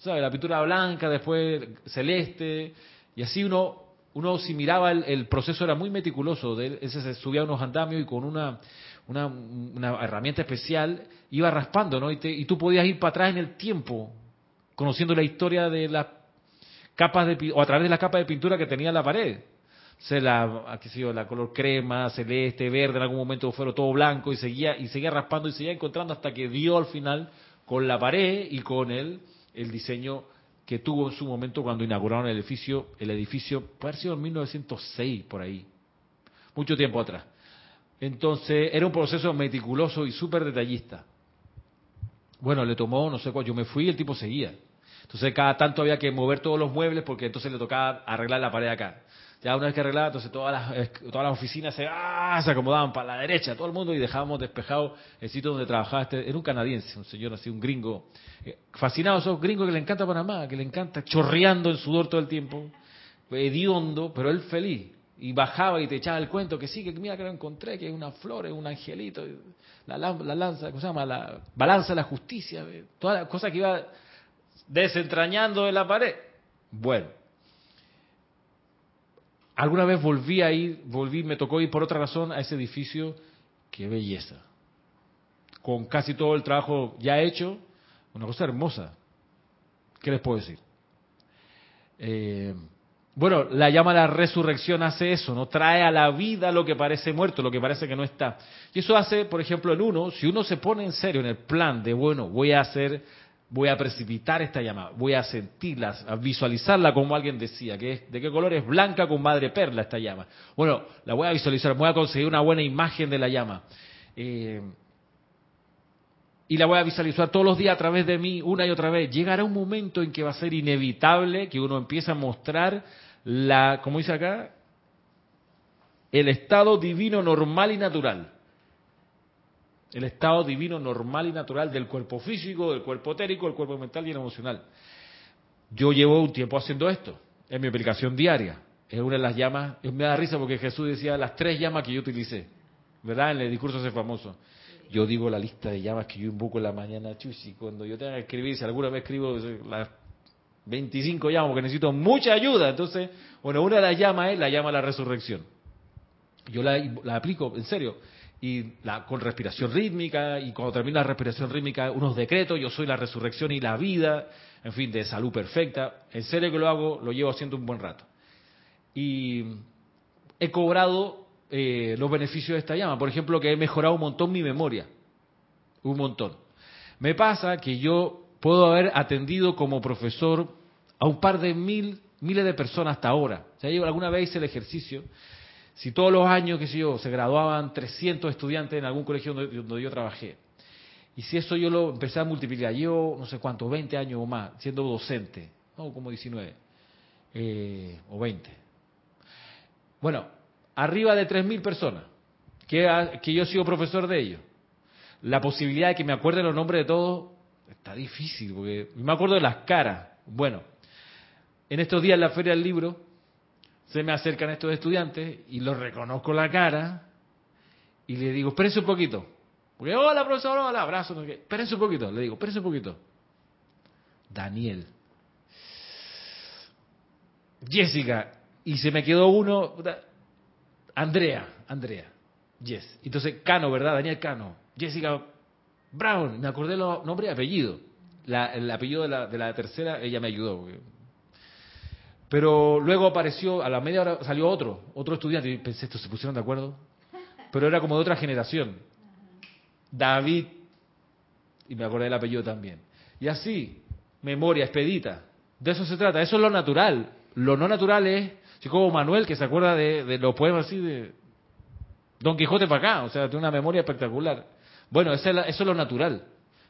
la, pintura blanca, después celeste, y así uno, uno si miraba el, proceso era muy meticuloso, de ese se subía a unos andamios y con una, una, herramienta especial iba raspando, ¿no? Y, y tú podías ir para atrás en el tiempo, conociendo la historia de las capas de, o a través de las capas de pintura que tenía la pared. Se la, qué sé yo, la color crema, celeste, verde, en algún momento fueron todo blanco y seguía, y seguía raspando y seguía encontrando hasta que dio al final con la pared y con el el diseño que tuvo en su momento cuando inauguraron el edificio, el edificio, puede haber sido en 1906 por ahí, mucho tiempo atrás. Entonces era un proceso meticuloso y súper detallista. Bueno, le tomó no sé cuál, yo me fui y el tipo seguía. Entonces cada tanto había que mover todos los muebles porque entonces le tocaba arreglar la pared acá. Ya una vez que arreglaba, entonces todas las, todas las oficinas se, ¡ah! se acomodaban para la derecha, todo el mundo, y dejábamos despejado el sitio donde trabajaba este, era un canadiense, un señor así, un gringo, eh, fascinado, esos gringos que le encanta Panamá, que le encanta, chorreando en sudor todo el tiempo, hediondo, pero él feliz. Y bajaba y te echaba el cuento que sí, que mira que lo encontré, que es una flor, es un angelito, la, la lanza, ¿cómo se llama? La balanza de la justicia, todas las cosas que iba desentrañando de la pared. Bueno, alguna vez volví a ir, volví, me tocó ir por otra razón a ese edificio, qué belleza. Con casi todo el trabajo ya hecho, una cosa hermosa. ¿Qué les puedo decir? Eh, bueno, la llama la resurrección hace eso, ¿no? Trae a la vida lo que parece muerto, lo que parece que no está. Y eso hace, por ejemplo, en uno, si uno se pone en serio en el plan de, bueno, voy a hacer voy a precipitar esta llama, voy a sentirla, a visualizarla como alguien decía, que es, de qué color es blanca con madre perla esta llama. Bueno, la voy a visualizar, voy a conseguir una buena imagen de la llama. Eh, y la voy a visualizar todos los días a través de mí, una y otra vez. Llegará un momento en que va a ser inevitable que uno empiece a mostrar la, como dice acá, el estado divino normal y natural el estado divino normal y natural del cuerpo físico, del cuerpo etérico, del cuerpo mental y el emocional. Yo llevo un tiempo haciendo esto, en mi aplicación diaria. Es una de las llamas, me da risa porque Jesús decía las tres llamas que yo utilicé, ¿verdad? En el discurso ese famoso. Yo digo la lista de llamas que yo invoco en la mañana, chuchi, cuando yo tenga que escribir, si alguna vez escribo las 25 llamas, porque necesito mucha ayuda. Entonces, bueno, una de las llamas es la llama a la resurrección. Yo la aplico, en serio y la, con respiración rítmica, y cuando termina la respiración rítmica, unos decretos, yo soy la resurrección y la vida, en fin, de salud perfecta. En serio que lo hago, lo llevo haciendo un buen rato. Y he cobrado eh, los beneficios de esta llama. Por ejemplo, que he mejorado un montón mi memoria. Un montón. Me pasa que yo puedo haber atendido como profesor a un par de mil, miles de personas hasta ahora. O sea, yo alguna vez hice el ejercicio si todos los años, que sé yo, se graduaban 300 estudiantes en algún colegio donde, yo trabajé, y si eso yo lo empecé a multiplicar, yo no sé cuánto, 20 años o más, siendo docente, no, como 19, eh, o 20. Bueno, arriba de 3.000 personas, que, que yo sigo profesor de ellos. La posibilidad de que me acuerde los nombres de todos está difícil, porque me acuerdo de las caras. Bueno, en estos días en la Feria del Libro, se me acercan estos estudiantes y los reconozco la cara y le digo, espérense un poquito. Porque, hola, profesor, hola, abrazo. Espérense un poquito. Le digo, espérense un poquito. Daniel. Jessica. Y se me quedó uno. Andrea. Andrea. Yes. Entonces, Cano, ¿verdad? Daniel Cano. Jessica Brown. Me acordé los nombre y apellido. el apellido de la, de la tercera, ella me ayudó. Pero luego apareció, a la media hora salió otro, otro estudiante, y pensé, ¿estos se pusieron de acuerdo? Pero era como de otra generación. David, y me acordé del apellido también. Y así, memoria, expedita. De eso se trata, eso es lo natural. Lo no natural es, así como Manuel, que se acuerda de, los poemas así de Don Quijote para acá, o sea, tiene una memoria espectacular. Bueno, eso es, eso es lo natural,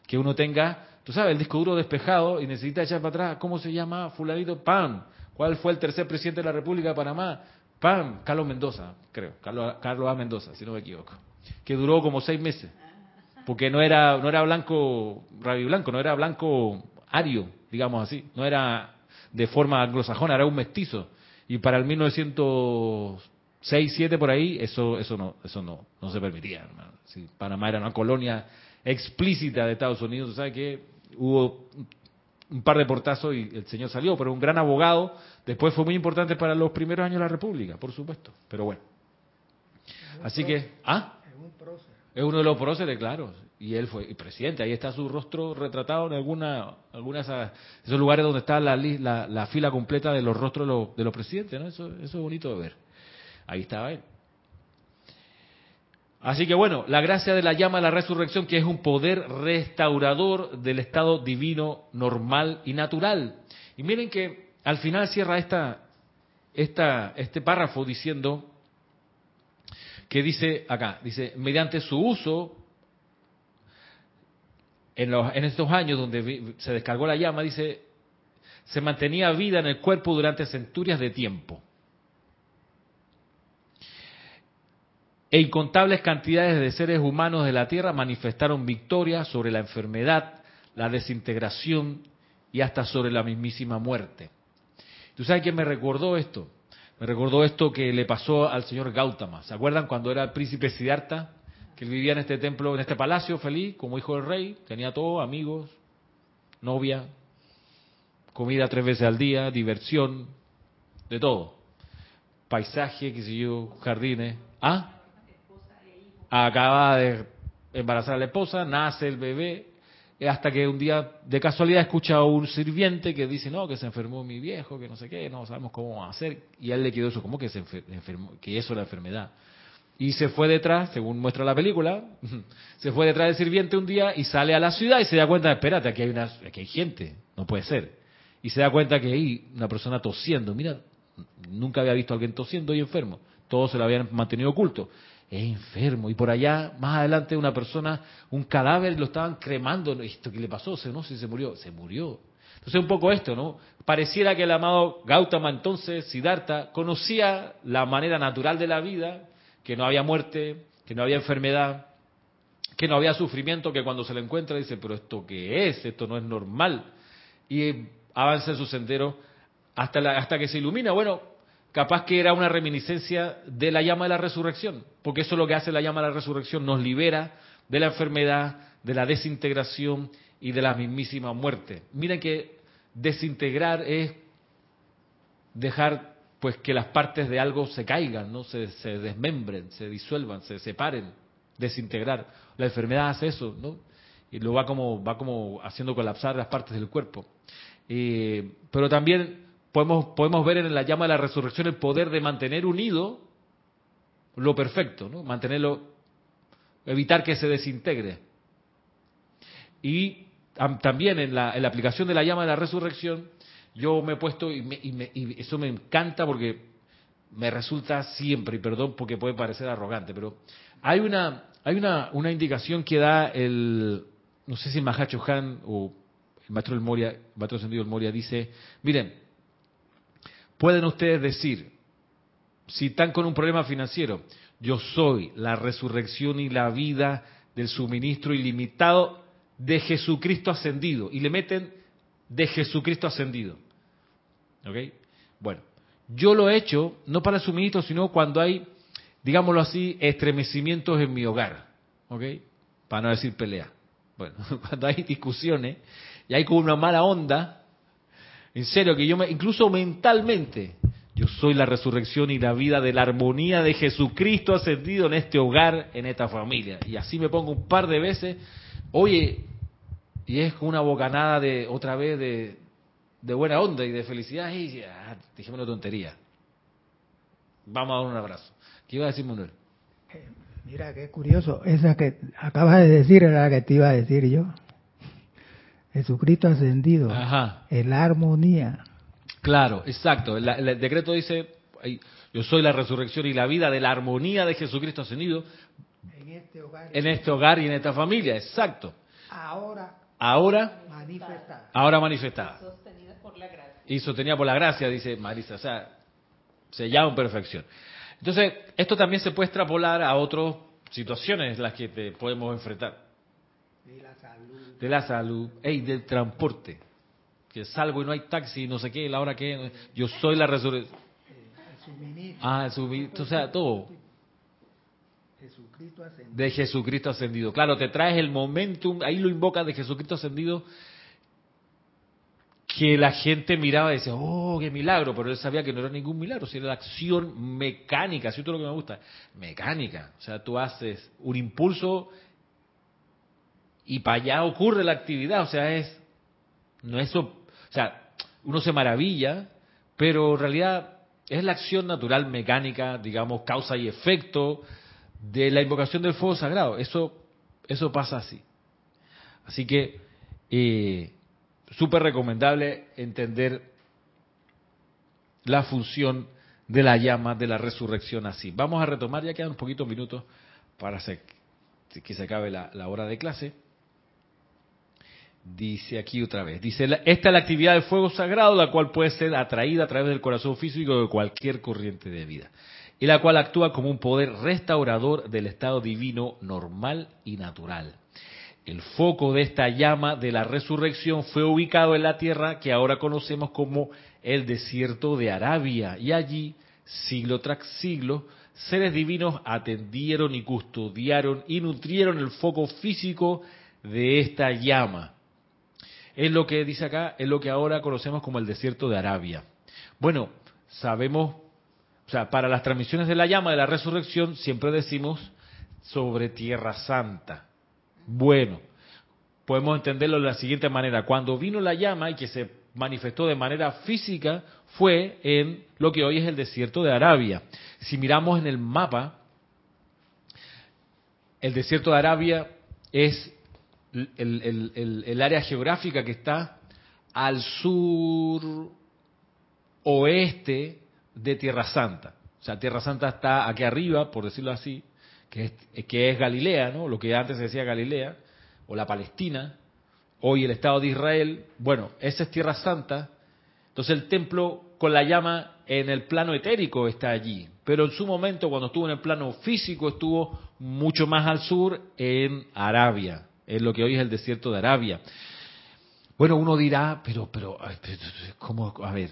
que uno tenga, tú sabes, el disco duro despejado y necesita echar para atrás, ¿cómo se llama? Fulanito, ¡pam! ¿Cuál fue el tercer presidente de la República de Panamá? ¡Pam! Carlos Mendoza, creo. Carlos, Carlos A. Mendoza, si no me equivoco. Que duró como seis meses. Porque no era, no era blanco, radio blanco, no era blanco ario, digamos así. No era de forma anglosajona, era un mestizo. Y para el 1906, 7 por ahí, eso, eso no, eso no, no se permitía, hermano. Si Panamá era una colonia explícita de Estados Unidos, ¿sabes qué? Hubo un par de portazos y el señor salió, pero un gran abogado. Después fue muy importante para los primeros años de la República, por supuesto. Pero bueno. Así que, ¿ah? Es uno de los próceres, claro. Y él fue presidente. Ahí está su rostro retratado en alguna, algunas esos lugares donde está la, la, fila completa de los rostros de los, de los presidentes. ¿no? Eso, eso es bonito de ver. Ahí estaba él. Así que bueno, la gracia de la llama a la resurrección, que es un poder restaurador del estado divino, normal y natural. Y miren que al final cierra esta, esta, este párrafo diciendo que dice acá, dice, mediante su uso, en, los, en estos años donde se descargó la llama, dice, se mantenía vida en el cuerpo durante centurias de tiempo. E incontables cantidades de seres humanos de la Tierra manifestaron victoria sobre la enfermedad, la desintegración y hasta sobre la mismísima muerte. ¿Tú sabes quién me recordó esto? Me recordó esto que le pasó al señor Gautama. ¿Se acuerdan cuando era el príncipe Siddhartha? Que él vivía en este templo, en este palacio feliz, como hijo del rey, tenía todo, amigos, novia, comida tres veces al día, diversión, de todo. Paisaje, qué sé yo, jardines. ¿Ah? Acaba de embarazar a la esposa, nace el bebé, hasta que un día de casualidad escucha a un sirviente que dice, no, que se enfermó mi viejo, que no sé qué, no sabemos cómo hacer, y él le quedó eso, ¿cómo que se enfermó? Que eso es la enfermedad. Y se fue detrás, según muestra la película, se fue detrás del sirviente un día y sale a la ciudad y se da cuenta, espérate, aquí hay, una, aquí hay gente, no puede ser. Y se da cuenta que hay una persona tosiendo, mira, nunca había visto a alguien tosiendo y enfermo, todos se lo habían mantenido oculto es enfermo. Y por allá, más adelante, una persona, un cadáver, lo estaban cremando. ¿Esto qué le pasó? No sé si se murió. Se murió. Entonces, un poco esto, ¿no? Pareciera que el amado Gautama, entonces, Siddhartha, conocía la manera natural de la vida, que no había muerte, que no había enfermedad, que no había sufrimiento, que cuando se le encuentra dice, pero ¿esto qué es? Esto no es normal. Y avanza en su sendero hasta, la, hasta que se ilumina. Bueno, capaz que era una reminiscencia de la llama de la resurrección, porque eso es lo que hace la llama de la resurrección, nos libera de la enfermedad, de la desintegración y de la mismísima muerte. Miren que desintegrar es dejar pues que las partes de algo se caigan, no se, se desmembren, se disuelvan, se separen, desintegrar. La enfermedad hace eso, ¿no? Y lo va como va como haciendo colapsar las partes del cuerpo. Eh, pero también podemos podemos ver en la llama de la resurrección el poder de mantener unido lo perfecto, ¿no? Mantenerlo, evitar que se desintegre. Y también en la, en la aplicación de la llama de la resurrección yo me he puesto, y, eso me encanta porque me resulta siempre, y perdón porque puede parecer arrogante, pero hay una, hay una, una indicación que da el, no sé si Mahacho Han o el maestro del Moria, el maestro sentido del Moria dice, miren, pueden ustedes decir, si están con un problema financiero, yo soy la resurrección y la vida del suministro ilimitado de Jesucristo ascendido. Y le meten de Jesucristo ascendido. ¿Ok? Bueno, yo lo he hecho no para el suministro, sino cuando hay, digámoslo así, estremecimientos en mi hogar. ¿Ok? Para no decir pelea. Bueno, cuando hay discusiones y hay como una mala onda, en serio, que yo me, incluso mentalmente, yo soy la resurrección y la vida de la armonía de Jesucristo ascendido en este hogar, en esta familia. Y así me pongo un par de veces, oye, y es una bocanada de otra vez de, de buena onda y de felicidad, y ah, dijimos una tontería. Vamos a dar un abrazo. ¿Qué iba a decir Manuel? Eh, mira, qué curioso. Esa que acabas de decir era la que te iba a decir yo. Jesucristo ascendido. Ajá. En la armonía. Claro, exacto. El, decreto dice, yo soy la resurrección y la vida de la armonía de Jesucristo ascendido. En este hogar. En este hogar y en esta familia, exacto. Ahora. Ahora. Manifestada. Ahora manifestada y sostenida por la gracia, dice Marisa, o sea, sellado en perfección. Entonces, esto también se puede extrapolar a otras situaciones en las que te podemos enfrentar. De la salud. De la salud, hey, del transporte. Que salgo y no hay taxi, no sé qué, la hora que yo soy la resurrección. Ah, el suministro, o sea, todo. Jesucristo ascendido. De Jesucristo ascendido. Claro, te traes el momentum, ahí lo invocas de Jesucristo ascendido que la gente miraba y decía, oh, qué milagro, pero él sabía que no era ningún milagro, sino la acción mecánica, así es lo que me gusta, mecánica. O sea, tú haces un impulso y para allá ocurre la actividad, o sea, es, no es, o sea, uno se maravilla, pero en realidad es la acción natural mecánica, digamos, causa y efecto de la invocación del fuego sagrado. Eso, eso pasa así. Así que, eh, súper recomendable entender la función de la llama de la resurrección así. Vamos a retomar, ya quedan poquitos minutos para que se acabe la, hora de clase. Dice aquí otra vez, dice, esta es la actividad del fuego sagrado, la cual puede ser atraída a través del corazón físico de cualquier corriente de vida, y la cual actúa como un poder restaurador del estado divino normal y natural. El foco de esta llama de la resurrección fue ubicado en la tierra que ahora conocemos como el desierto de Arabia. Y allí, siglo tras siglo, seres divinos atendieron y custodiaron y nutrieron el foco físico de esta llama. Es lo que dice acá, es lo que ahora conocemos como el desierto de Arabia. Bueno, sabemos, o sea, para las transmisiones de la llama de la resurrección siempre decimos sobre Tierra Santa. Bueno, podemos entenderlo de la siguiente manera. Cuando vino la llama y que se manifestó de manera física fue en lo que hoy es el desierto de Arabia. Si miramos en el mapa, el desierto de Arabia es el, área geográfica que está al sur oeste de Tierra Santa. O sea, Tierra Santa está aquí arriba, por decirlo así, que es, que es Galilea, ¿no? Lo que antes se decía Galilea, o la Palestina, hoy el Estado de Israel, bueno, esa es Tierra Santa, entonces el templo con la llama en el plano etérico está allí, pero en su momento cuando estuvo en el plano físico estuvo mucho más al sur en Arabia, en lo que hoy es el desierto de Arabia. Bueno, uno dirá, pero, pero, ¿cómo? A ver,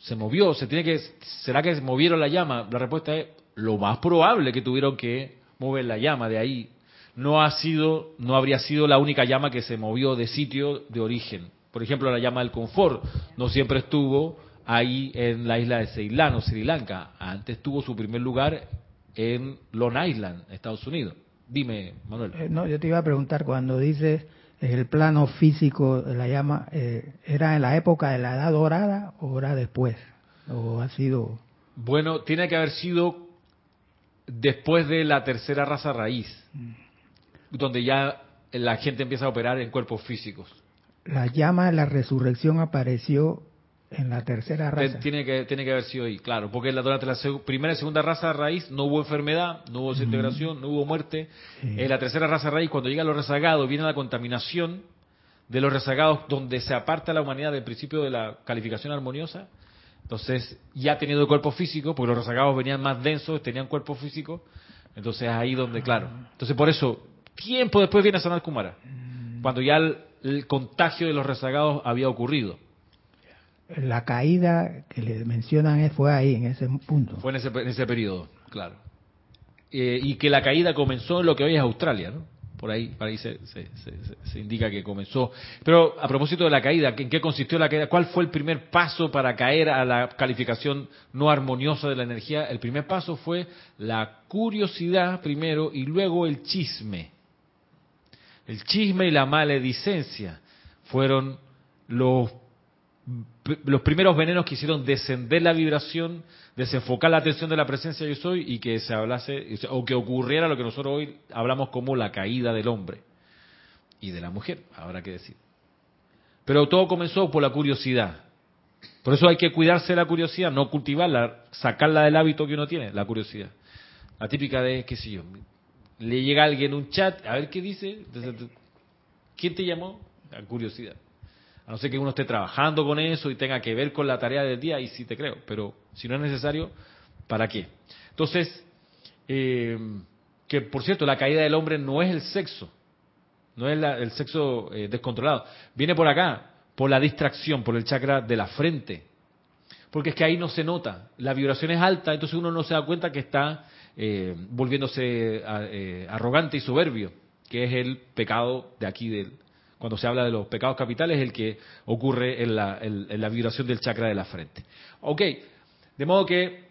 se movió, se tiene que, ¿será que movieron la llama? La respuesta es, lo más probable que tuvieron que mover la llama de ahí. no ha sido, no habría sido la única llama que se movió de sitio de origen. Por ejemplo, la llama del confort no siempre estuvo ahí en la isla de Ceilán o Sri Lanka. Antes tuvo su primer lugar en Long Island, Estados Unidos. Dime, Manuel. Eh, no, yo te iba a preguntar, cuando dices el plano físico de la llama, eh, ¿era en la época de la Edad Dorada o era después? ¿O ha sido...? Bueno, tiene que haber sido después de la tercera raza raíz, mm. donde ya la gente empieza a operar en cuerpos físicos. La llama de la resurrección apareció en la tercera raza. Tiene que, tiene que haber sido ahí, claro, porque durante la primera y segunda raza raíz no hubo enfermedad, no hubo desintegración, no hubo muerte. En la tercera raza raíz, cuando llega los rezagados, viene la contaminación de los rezagados, donde se aparta la humanidad del principio de la calificación armoniosa. Entonces, ya teniendo cuerpo físico, porque los rezagados venían más densos, tenían cuerpo físico, entonces ahí donde, claro. Entonces, por eso, tiempo después viene a sanar Kumara, mm. cuando ya el contagio de los rezagados había ocurrido la caída que le mencionan fue ahí, en ese punto. Fue en ese, en ese periodo, claro. Eh, y que la caída comenzó en lo que hoy es Australia, ¿no? Por ahí, por ahí se, se, indica que comenzó. Pero a propósito de la caída, ¿en qué consistió la caída? ¿Cuál fue el primer paso para caer a la calificación no armoniosa de la energía? El primer paso fue la curiosidad primero y luego el chisme. El chisme y la maledicencia fueron los los primeros venenos que hicieron descender la vibración, desenfocar la atención de la presencia yo soy y que se hablase, o que ocurriera lo que nosotros hoy hablamos como la caída del hombre y de la mujer, habrá que decir. Pero todo comenzó por la curiosidad. Por eso hay que cuidarse de la curiosidad, no cultivarla, sacarla del hábito que uno tiene, la curiosidad. La típica de, qué sé yo, le llega alguien un chat, a ver qué dice, ¿quién te llamó? La curiosidad. A no ser que uno esté trabajando con eso y tenga que ver con la tarea del día, y sí te creo. Pero si no es necesario, ¿para qué? Entonces, eh, que por cierto, la caída del hombre no es el sexo, no es el sexo eh, descontrolado. Viene por acá, por la distracción, por el chakra de la frente. Porque es que ahí no se nota. La vibración es alta, entonces uno no se da cuenta que está eh, volviéndose arrogante y soberbio, que es el pecado de aquí del, cuando se habla de los pecados capitales, es el que ocurre en la, en la vibración del chakra de la frente. Ok, de modo que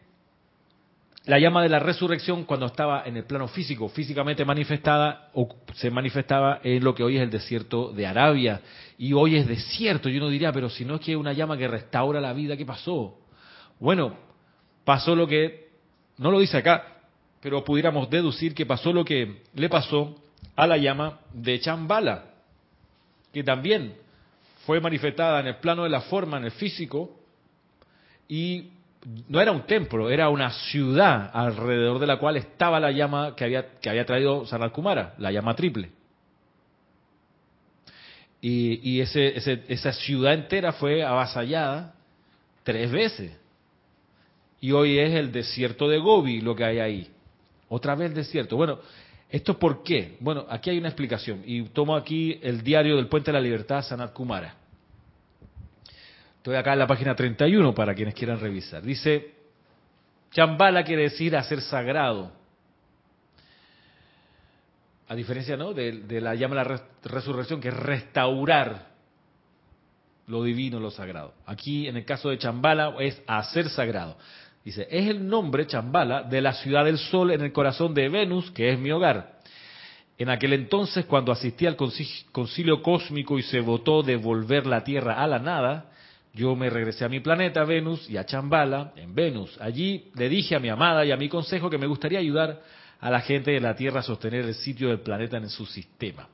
la llama de la resurrección cuando estaba en el plano físico, físicamente manifestada, se manifestaba en lo que hoy es el desierto de Arabia. Y hoy es desierto. Y uno diría, pero si no es que es una llama que restaura la vida, ¿qué pasó? Bueno, pasó lo que, no lo dice acá, pero pudiéramos deducir que pasó lo que le pasó a la llama de Chambala que también fue manifestada en el plano de la forma, en el físico, y no era un templo, era una ciudad alrededor de la cual estaba la llama que había, que había traído Sanat Kumara, la llama triple. Y, ese, esa ciudad entera fue avasallada tres veces. Y hoy es el desierto de Gobi lo que hay ahí. Otra vez desierto. Bueno, ¿Esto por qué? Bueno, aquí hay una explicación y tomo aquí el diario del Puente de la Libertad, Sanat Kumara. Estoy acá en la página 31 para quienes quieran revisar. Dice, Chambala quiere decir hacer sagrado. A diferencia ¿no? de, la llama la resurrección, que es restaurar lo divino, lo sagrado. Aquí, en el caso de Chambala, es hacer sagrado. Dice, es el nombre, Chambala, de la ciudad del sol en el corazón de Venus, que es mi hogar. En aquel entonces, cuando asistí al concilio cósmico y se votó devolver la Tierra a la nada, yo me regresé a mi planeta Venus y a Chambala, en Venus. Allí le dije a mi amada y a mi consejo que me gustaría ayudar a la gente de la Tierra a sostener el sitio del planeta en su sistema.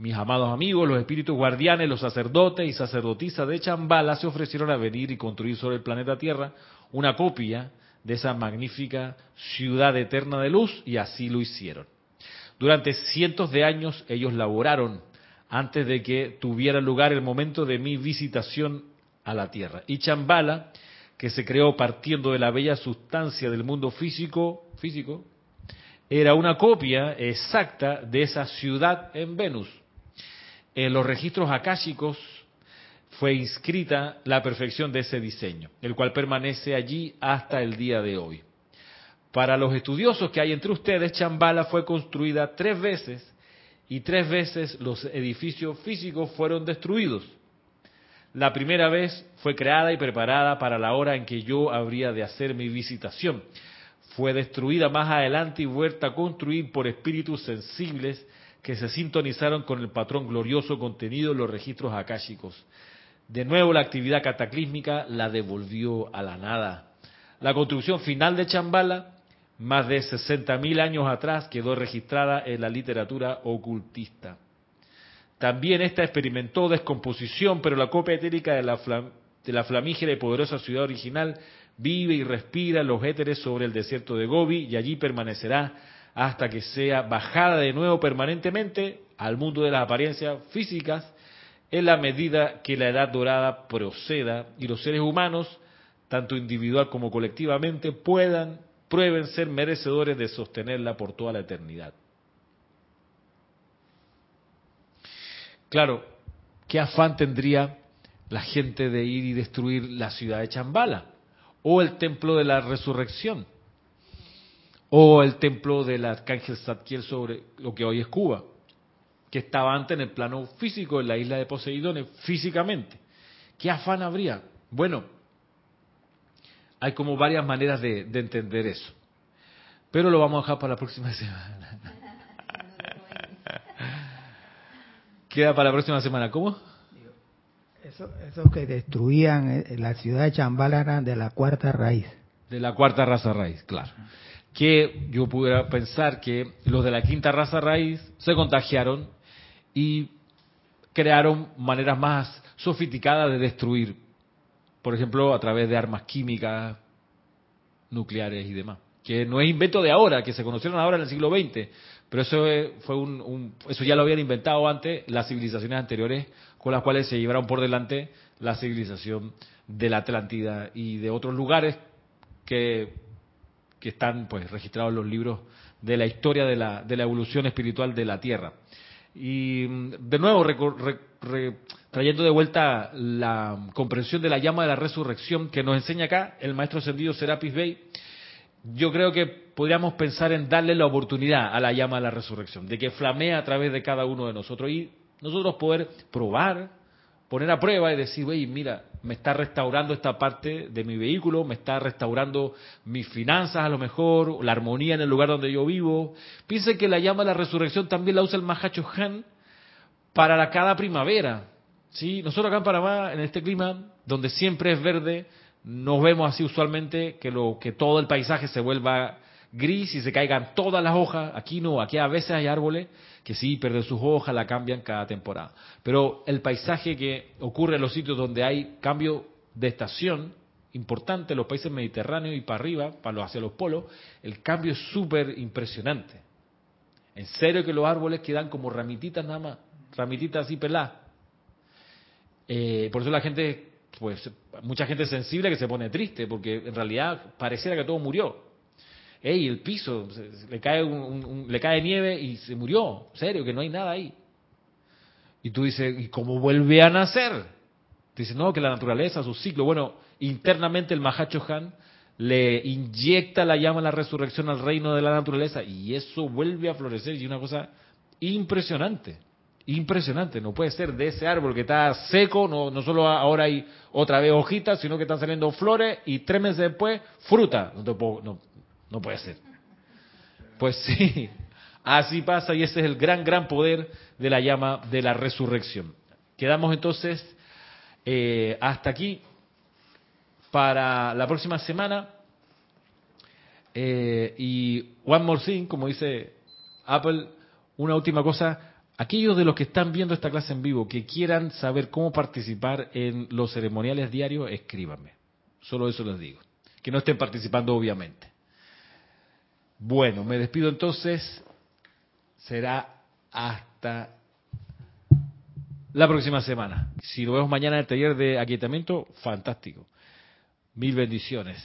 Mis amados amigos, los espíritus guardianes, los sacerdotes y sacerdotisas de Chambala se ofrecieron a venir y construir sobre el planeta Tierra una copia de esa magnífica ciudad eterna de luz y así lo hicieron. Durante cientos de años ellos laboraron antes de que tuviera lugar el momento de mi visitación a la Tierra. Y Chambala, que se creó partiendo de la bella sustancia del mundo físico, físico, era una copia exacta de esa ciudad en Venus. En los registros akáshicos fue inscrita la perfección de ese diseño, el cual permanece allí hasta el día de hoy. Para los estudiosos que hay entre ustedes, Chambala fue construida tres veces y tres veces los edificios físicos fueron destruidos. La primera vez fue creada y preparada para la hora en que yo habría de hacer mi visitación. Fue destruida más adelante y vuelta a construir por espíritus sensibles que se sintonizaron con el patrón glorioso contenido en los registros akáshicos. De nuevo la actividad cataclísmica la devolvió a la nada. La construcción final de Chambala más de 60.000 años atrás quedó registrada en la literatura ocultista. También esta experimentó descomposición, pero la copia etérica de la, de la flamígera y poderosa ciudad original vive y respira los éteres sobre el desierto de Gobi y allí permanecerá hasta que sea bajada de nuevo permanentemente al mundo de las apariencias físicas en la medida que la edad dorada proceda y los seres humanos, tanto individual como colectivamente, puedan prueben ser merecedores de sostenerla por toda la eternidad. Claro, ¿qué afán tendría la gente de ir y destruir la ciudad de Chambala? O el templo de la resurrección. O el templo del arcángel Zadkiel sobre lo que hoy es Cuba. Que estaba antes en el plano físico, en la isla de Poseidones, físicamente. ¿Qué afán habría? Bueno, hay como varias maneras de, entender eso. Pero lo vamos a dejar para la próxima semana. Queda para la próxima semana. ¿Cómo? Esos que destruían eh, la ciudad de Chambala eran de la cuarta raíz. De la cuarta raza raíz, claro. Que yo pudiera pensar que los de la quinta raza raíz se contagiaron y crearon maneras más sofisticadas de destruir por ejemplo, a través de armas químicas, nucleares y demás. Que no es invento de ahora, que se conocieron ahora en el siglo XX, pero eso fue un, eso ya lo habían inventado antes las civilizaciones anteriores con las cuales se llevaron por delante la civilización de la Atlántida y de otros lugares que, que están pues registrados en los libros de la historia de la, de la evolución espiritual de la Tierra. Y de nuevo, trayendo de vuelta la comprensión de la llama de la resurrección que nos enseña acá el maestro ascendido Serapis Bey, yo creo que podríamos pensar en darle la oportunidad a la llama de la resurrección, de que flamea a través de cada uno de nosotros y nosotros poder probar, poner a prueba y decir, oye, mira, me está restaurando esta parte de mi vehículo, me está restaurando mis finanzas a lo mejor, la armonía en el lugar donde yo vivo. Piensen que la llama de la resurrección también la usa el Mahacho Han para la cada primavera. ¿sí? Nosotros acá en Panamá, en este clima, donde siempre es verde, nos vemos así usualmente que, lo, que todo el paisaje se vuelva gris y se caigan todas las hojas. Aquí no, aquí a veces hay árboles que sí pierden sus hojas, la cambian cada temporada. Pero el paisaje que ocurre en los sitios donde hay cambio de estación importante, los países mediterráneos y para arriba, para los, hacia los polos, el cambio es súper impresionante. En serio que los árboles quedan como ramititas nada más, ramititas así peladas. Eh, por eso la gente, pues, mucha gente sensible que se pone triste, porque en realidad pareciera que todo murió ey, el piso, le cae, un, le cae nieve y se murió, serio, que no hay nada ahí. Y tú dices, ¿y cómo vuelve a nacer? Dice, no, que la naturaleza, su ciclo. Bueno, internamente el Mahacho Han le inyecta la llama de la resurrección al reino de la naturaleza y eso vuelve a florecer y una cosa impresionante, impresionante. No puede ser de ese árbol que está seco, no, no solo ahora hay otra vez hojitas, sino que están saliendo flores y tres meses después fruta. No, te puedo, no, no puede ser. Pues sí, así pasa y ese es el gran, gran poder de la llama de la resurrección. Quedamos entonces eh, hasta aquí para la próxima semana. Eh, y one more thing, como dice Apple, una última cosa. Aquellos de los que están viendo esta clase en vivo que quieran saber cómo participar en los ceremoniales diarios, escríbanme. Solo eso les digo. Que no estén participando, obviamente. Bueno, me despido entonces. Será hasta la próxima semana. Si lo vemos mañana en el taller de aquietamiento, fantástico. Mil bendiciones.